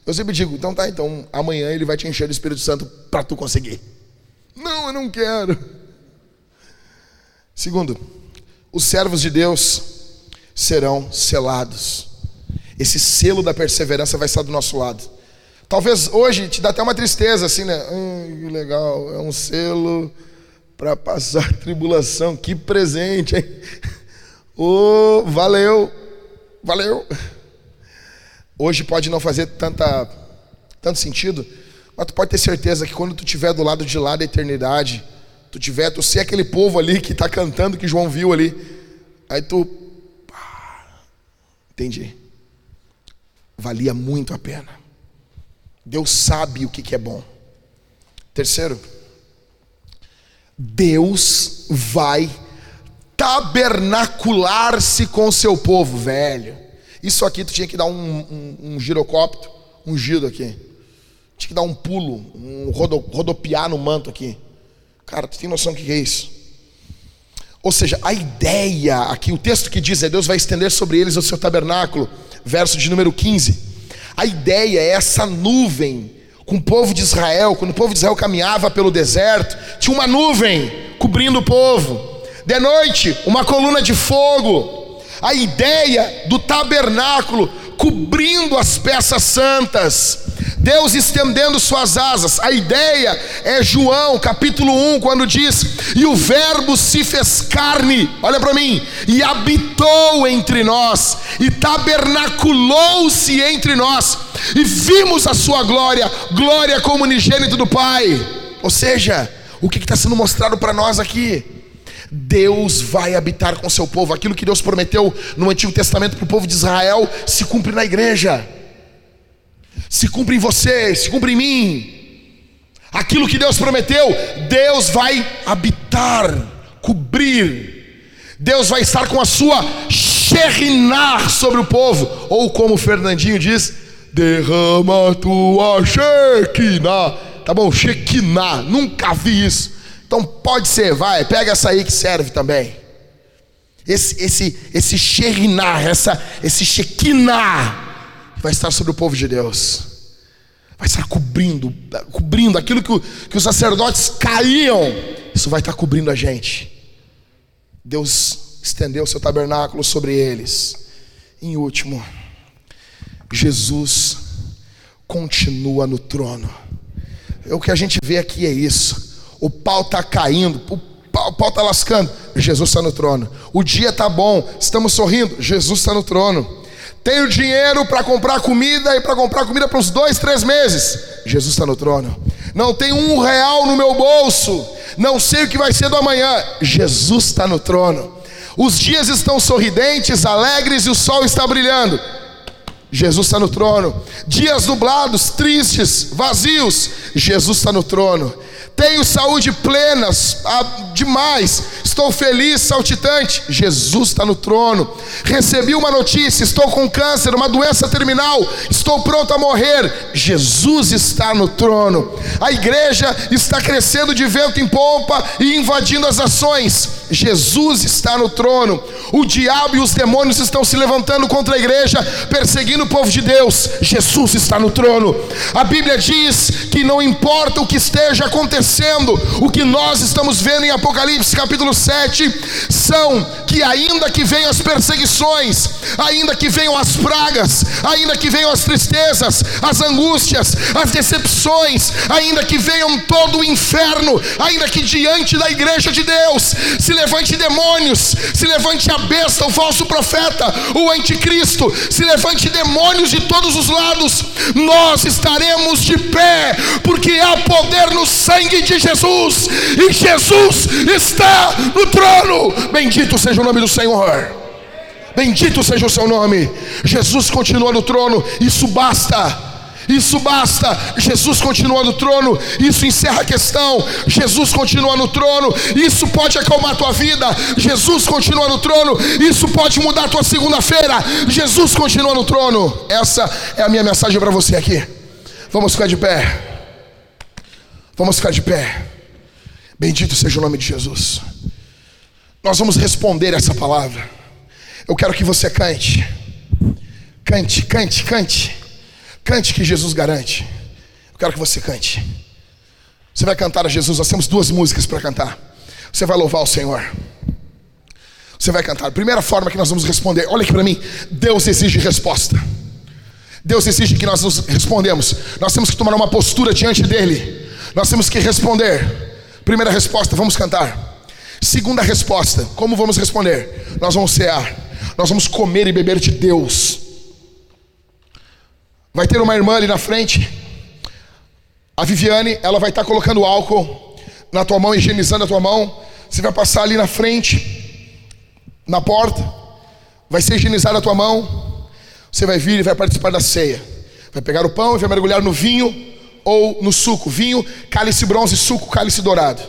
Eu sempre digo: Então tá, então amanhã ele vai te encher do Espírito Santo para tu conseguir. Não, eu não quero. Segundo, os servos de Deus serão selados. Esse selo da perseverança vai estar do nosso lado. Talvez hoje te dá até uma tristeza, assim, né? Hum, que legal, é um selo para passar tribulação. Que presente, hein? Oh, valeu, valeu. Hoje pode não fazer tanta, tanto sentido, mas tu pode ter certeza que quando tu estiver do lado de lá da eternidade, tu tiver, tu ser aquele povo ali que está cantando que João viu ali, aí tu Entendi. Valia muito a pena. Deus sabe o que é bom. Terceiro, Deus vai tabernacular-se com o seu povo, velho. Isso aqui tu tinha que dar um, um, um girocóptero, um giro aqui. Tinha que dar um pulo, um rodo, rodopiar no manto aqui. Cara, tu tem noção do que é isso? Ou seja, a ideia aqui, o texto que diz é Deus vai estender sobre eles o seu tabernáculo, verso de número 15. A ideia é essa nuvem com o povo de Israel, quando o povo de Israel caminhava pelo deserto, tinha uma nuvem cobrindo o povo. De noite, uma coluna de fogo. A ideia do tabernáculo cobrindo as peças santas. Deus estendendo suas asas. A ideia é João, capítulo 1, quando diz: "E o verbo se fez carne". Olha para mim, e habitou entre nós, e tabernaculou-se entre nós, e vimos a sua glória, glória como unigênito do Pai. Ou seja, o que está sendo mostrado para nós aqui? Deus vai habitar com seu povo. Aquilo que Deus prometeu no Antigo Testamento para o povo de Israel se cumpre na igreja, se cumpre em você, se cumpre em mim. Aquilo que Deus prometeu, Deus vai habitar, cobrir. Deus vai estar com a sua xerinar sobre o povo, ou como Fernandinho diz, derrama tua Shekinah. Tá bom, Shekinah, nunca vi isso. Então pode ser, vai, pega essa aí que serve também. Esse esse esse Sheriná, essa esse Shekinah vai estar sobre o povo de Deus. Vai estar cobrindo, cobrindo aquilo que, o, que os sacerdotes caíam. Isso vai estar cobrindo a gente. Deus estendeu o seu tabernáculo sobre eles. Em último, Jesus continua no trono. O que a gente vê aqui é isso o pau está caindo, o pau está lascando, Jesus está no trono. O dia está bom, estamos sorrindo, Jesus está no trono. Tenho dinheiro para comprar comida e para comprar comida para uns dois, três meses. Jesus está no trono. Não tenho um real no meu bolso. Não sei o que vai ser do amanhã. Jesus está no trono. Os dias estão sorridentes, alegres e o sol está brilhando. Jesus está no trono. Dias nublados, tristes, vazios. Jesus está no trono. Tenho saúde plena, demais. Estou feliz, saltitante. Jesus está no trono. Recebi uma notícia: estou com câncer, uma doença terminal. Estou pronto a morrer. Jesus está no trono. A igreja está crescendo de vento em pompa e invadindo as ações. Jesus está no trono. O diabo e os demônios estão se levantando contra a igreja, perseguindo o povo de Deus. Jesus está no trono. A Bíblia diz que não importa o que esteja acontecendo acontecendo, o que nós estamos vendo em Apocalipse capítulo 7, são que ainda que venham as perseguições, ainda que venham as pragas, ainda que venham as tristezas, as angústias, as decepções, ainda que venham todo o inferno, ainda que diante da igreja de Deus se levante demônios, se levante a besta, o falso profeta, o anticristo, se levante demônios de todos os lados, nós estaremos de pé, porque há poder no sangue sangue de Jesus, e Jesus está no trono. Bendito seja o nome do Senhor. Bendito seja o seu nome. Jesus continua no trono, isso basta. Isso basta. Jesus continua no trono. Isso encerra a questão. Jesus continua no trono. Isso pode acalmar tua vida. Jesus continua no trono. Isso pode mudar tua segunda-feira. Jesus continua no trono. Essa é a minha mensagem para você aqui. Vamos ficar de pé. Vamos ficar de pé. Bendito seja o nome de Jesus. Nós vamos responder essa palavra. Eu quero que você cante. Cante, cante, cante. Cante que Jesus garante. Eu quero que você cante. Você vai cantar a Jesus. Nós temos duas músicas para cantar. Você vai louvar o Senhor. Você vai cantar. Primeira forma que nós vamos responder. Olha aqui para mim. Deus exige resposta. Deus exige que nós nos respondemos. Nós temos que tomar uma postura diante dele. Nós temos que responder. Primeira resposta, vamos cantar. Segunda resposta, como vamos responder? Nós vamos cear. Nós vamos comer e beber de Deus. Vai ter uma irmã ali na frente. A Viviane, ela vai estar colocando álcool na tua mão, higienizando a tua mão. Você vai passar ali na frente, na porta. Vai ser higienizada a tua mão. Você vai vir e vai participar da ceia. Vai pegar o pão e vai mergulhar no vinho ou no suco. Vinho, cálice bronze, suco, cálice dourado.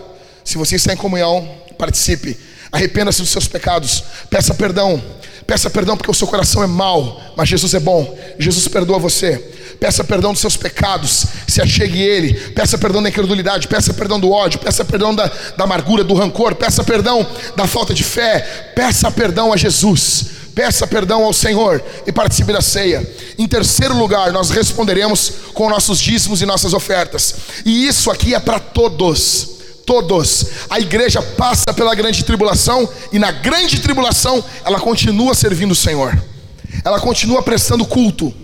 Se você está em comunhão, participe. Arrependa-se dos seus pecados. Peça perdão. Peça perdão porque o seu coração é mau, mas Jesus é bom. Jesus perdoa você. Peça perdão dos seus pecados. Se achegue Ele. Peça perdão da incredulidade. Peça perdão do ódio. Peça perdão da, da amargura, do rancor. Peça perdão da falta de fé. Peça perdão a Jesus peça perdão ao Senhor e participe da ceia. Em terceiro lugar, nós responderemos com nossos dízimos e nossas ofertas. E isso aqui é para todos. Todos. A igreja passa pela grande tribulação e na grande tribulação ela continua servindo o Senhor. Ela continua prestando culto.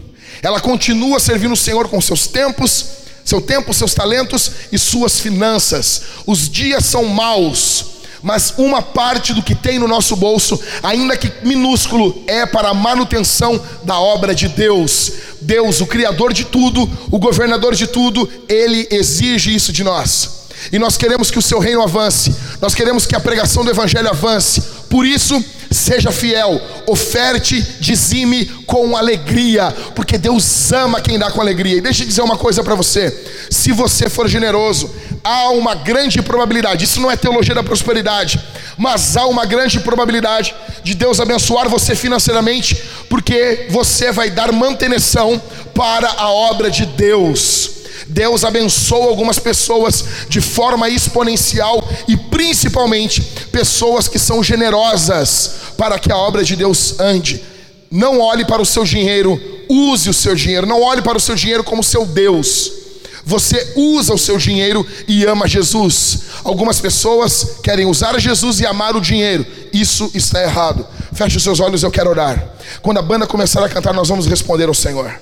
Ela continua servindo o Senhor com seus tempos, seu tempo, seus talentos e suas finanças. Os dias são maus, mas uma parte do que tem no nosso bolso, ainda que minúsculo, é para a manutenção da obra de Deus. Deus, o Criador de tudo, o governador de tudo, Ele exige isso de nós. E nós queremos que o seu reino avance, nós queremos que a pregação do Evangelho avance. Por isso, seja fiel, oferte, dizime com alegria, porque Deus ama quem dá com alegria. E deixa eu dizer uma coisa para você: se você for generoso, há uma grande probabilidade, isso não é teologia da prosperidade, mas há uma grande probabilidade de Deus abençoar você financeiramente, porque você vai dar manutenção para a obra de Deus. Deus abençoa algumas pessoas de forma exponencial e principalmente pessoas que são generosas para que a obra de Deus ande. Não olhe para o seu dinheiro, use o seu dinheiro, não olhe para o seu dinheiro como seu Deus. Você usa o seu dinheiro e ama Jesus. Algumas pessoas querem usar Jesus e amar o dinheiro. Isso está errado. Feche os seus olhos, eu quero orar. Quando a banda começar a cantar, nós vamos responder ao Senhor.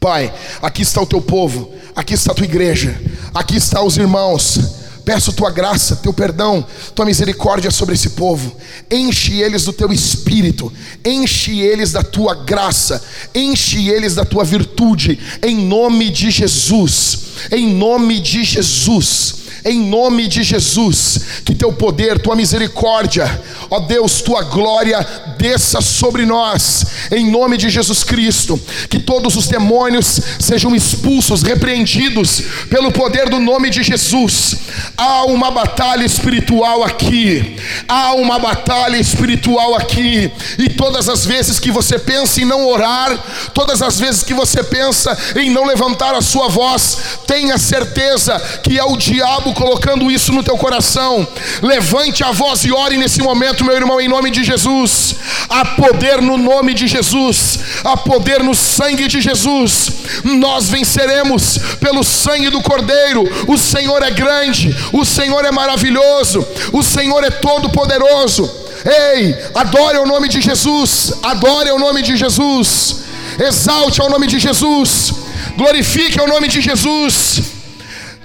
Pai, aqui está o teu povo, aqui está a tua igreja, aqui estão os irmãos. Peço tua graça, teu perdão, tua misericórdia sobre esse povo. Enche eles do teu espírito, enche eles da tua graça, enche eles da tua virtude, em nome de Jesus. Em nome de Jesus em nome de Jesus, que teu poder, tua misericórdia, ó Deus, tua glória desça sobre nós, em nome de Jesus Cristo, que todos os demônios sejam expulsos, repreendidos pelo poder do nome de Jesus. Há uma batalha espiritual aqui, há uma batalha espiritual aqui, e todas as vezes que você pensa em não orar, todas as vezes que você pensa em não levantar a sua voz, tenha certeza que é o diabo colocando isso no teu coração. Levante a voz e ore nesse momento, meu irmão, em nome de Jesus. Há poder no nome de Jesus, há poder no sangue de Jesus. Nós venceremos pelo sangue do Cordeiro. O Senhor é grande, o Senhor é maravilhoso, o Senhor é todo-poderoso. Ei, adore o nome de Jesus, adore o nome de Jesus, exalte ao nome de Jesus, glorifique o nome de Jesus.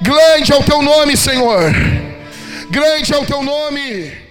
Grande é o teu nome, Senhor. Grande é o teu nome.